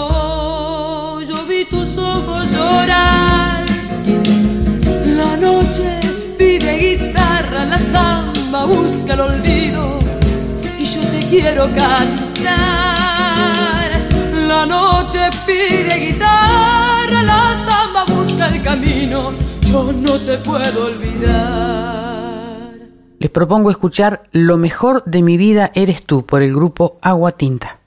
Vi tus ojos llorar. La noche pide guitarra, la samba busca el olvido y yo te quiero cantar. La noche pide guitarra, la samba busca el camino, yo no te puedo olvidar. Les propongo escuchar Lo mejor de mi vida eres tú por el grupo Agua Tinta.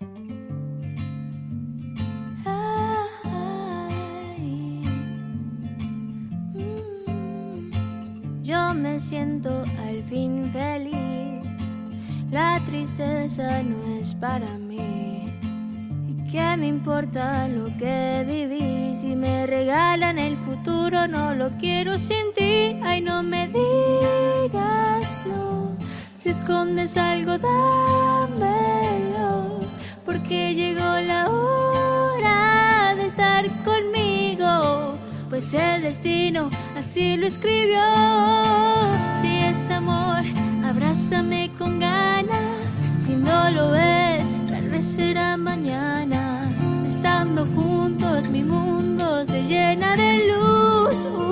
La tristeza no es para mí. ¿Qué me importa lo que viví? Si me regalan el futuro, no lo quiero sin ti. Ay, no me digas no. Si escondes algo, dámelo. Porque llegó la hora de estar conmigo. Pues el destino así lo escribió. Si es amor, abrázame con ganas. Si no lo es, será mañana. Estando juntos mi mundo se llena de luz.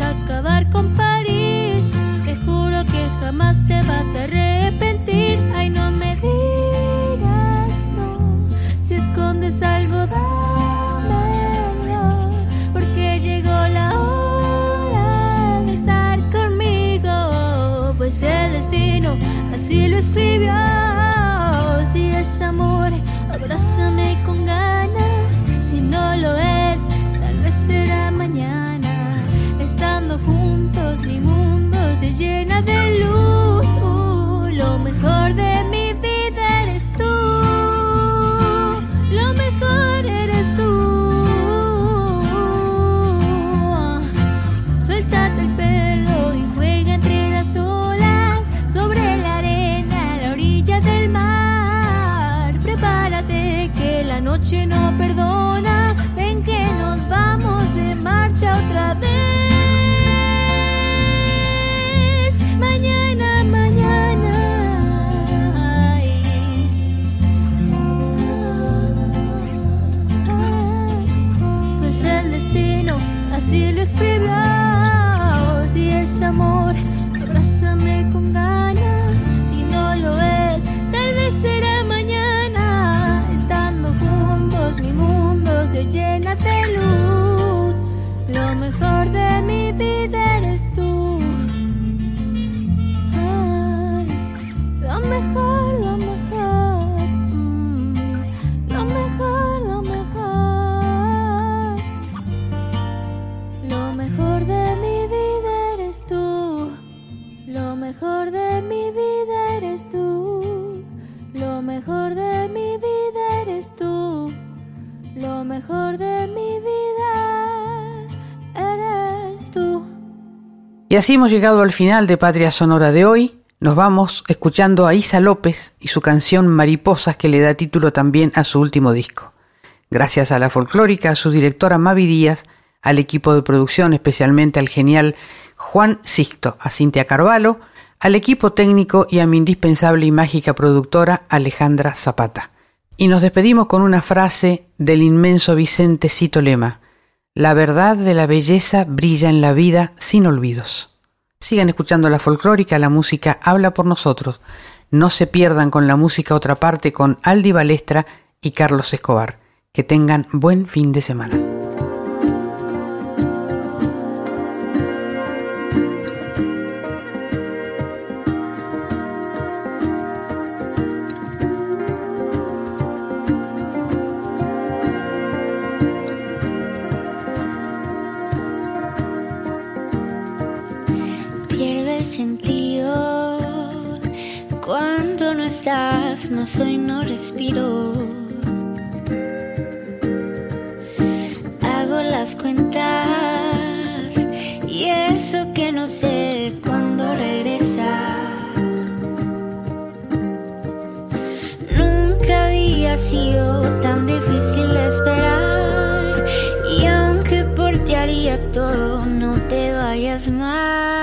Acabar con París que jamás te vas a arrepentir. Mejor de mi vida eres tú. Y así hemos llegado al final de Patria Sonora de hoy. Nos vamos escuchando a Isa López y su canción Mariposas que le da título también a su último disco. Gracias a la folclórica, a su directora Mavi Díaz, al equipo de producción, especialmente al genial Juan Sixto, a Cintia Carvalho, al equipo técnico y a mi indispensable y mágica productora Alejandra Zapata. Y nos despedimos con una frase del inmenso Vicente Cito Lema. La verdad de la belleza brilla en la vida sin olvidos. Sigan escuchando la folclórica, la música habla por nosotros. No se pierdan con la música otra parte con Aldi Balestra y Carlos Escobar. Que tengan buen fin de semana. No soy, no respiro. Hago las cuentas y eso que no sé cuándo regresas. Nunca había sido tan difícil esperar y aunque por ti haría todo, no te vayas más.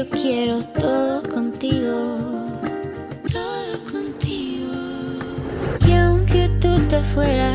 Yo quiero todo contigo. Todo contigo. Y aunque tú te fueras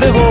flor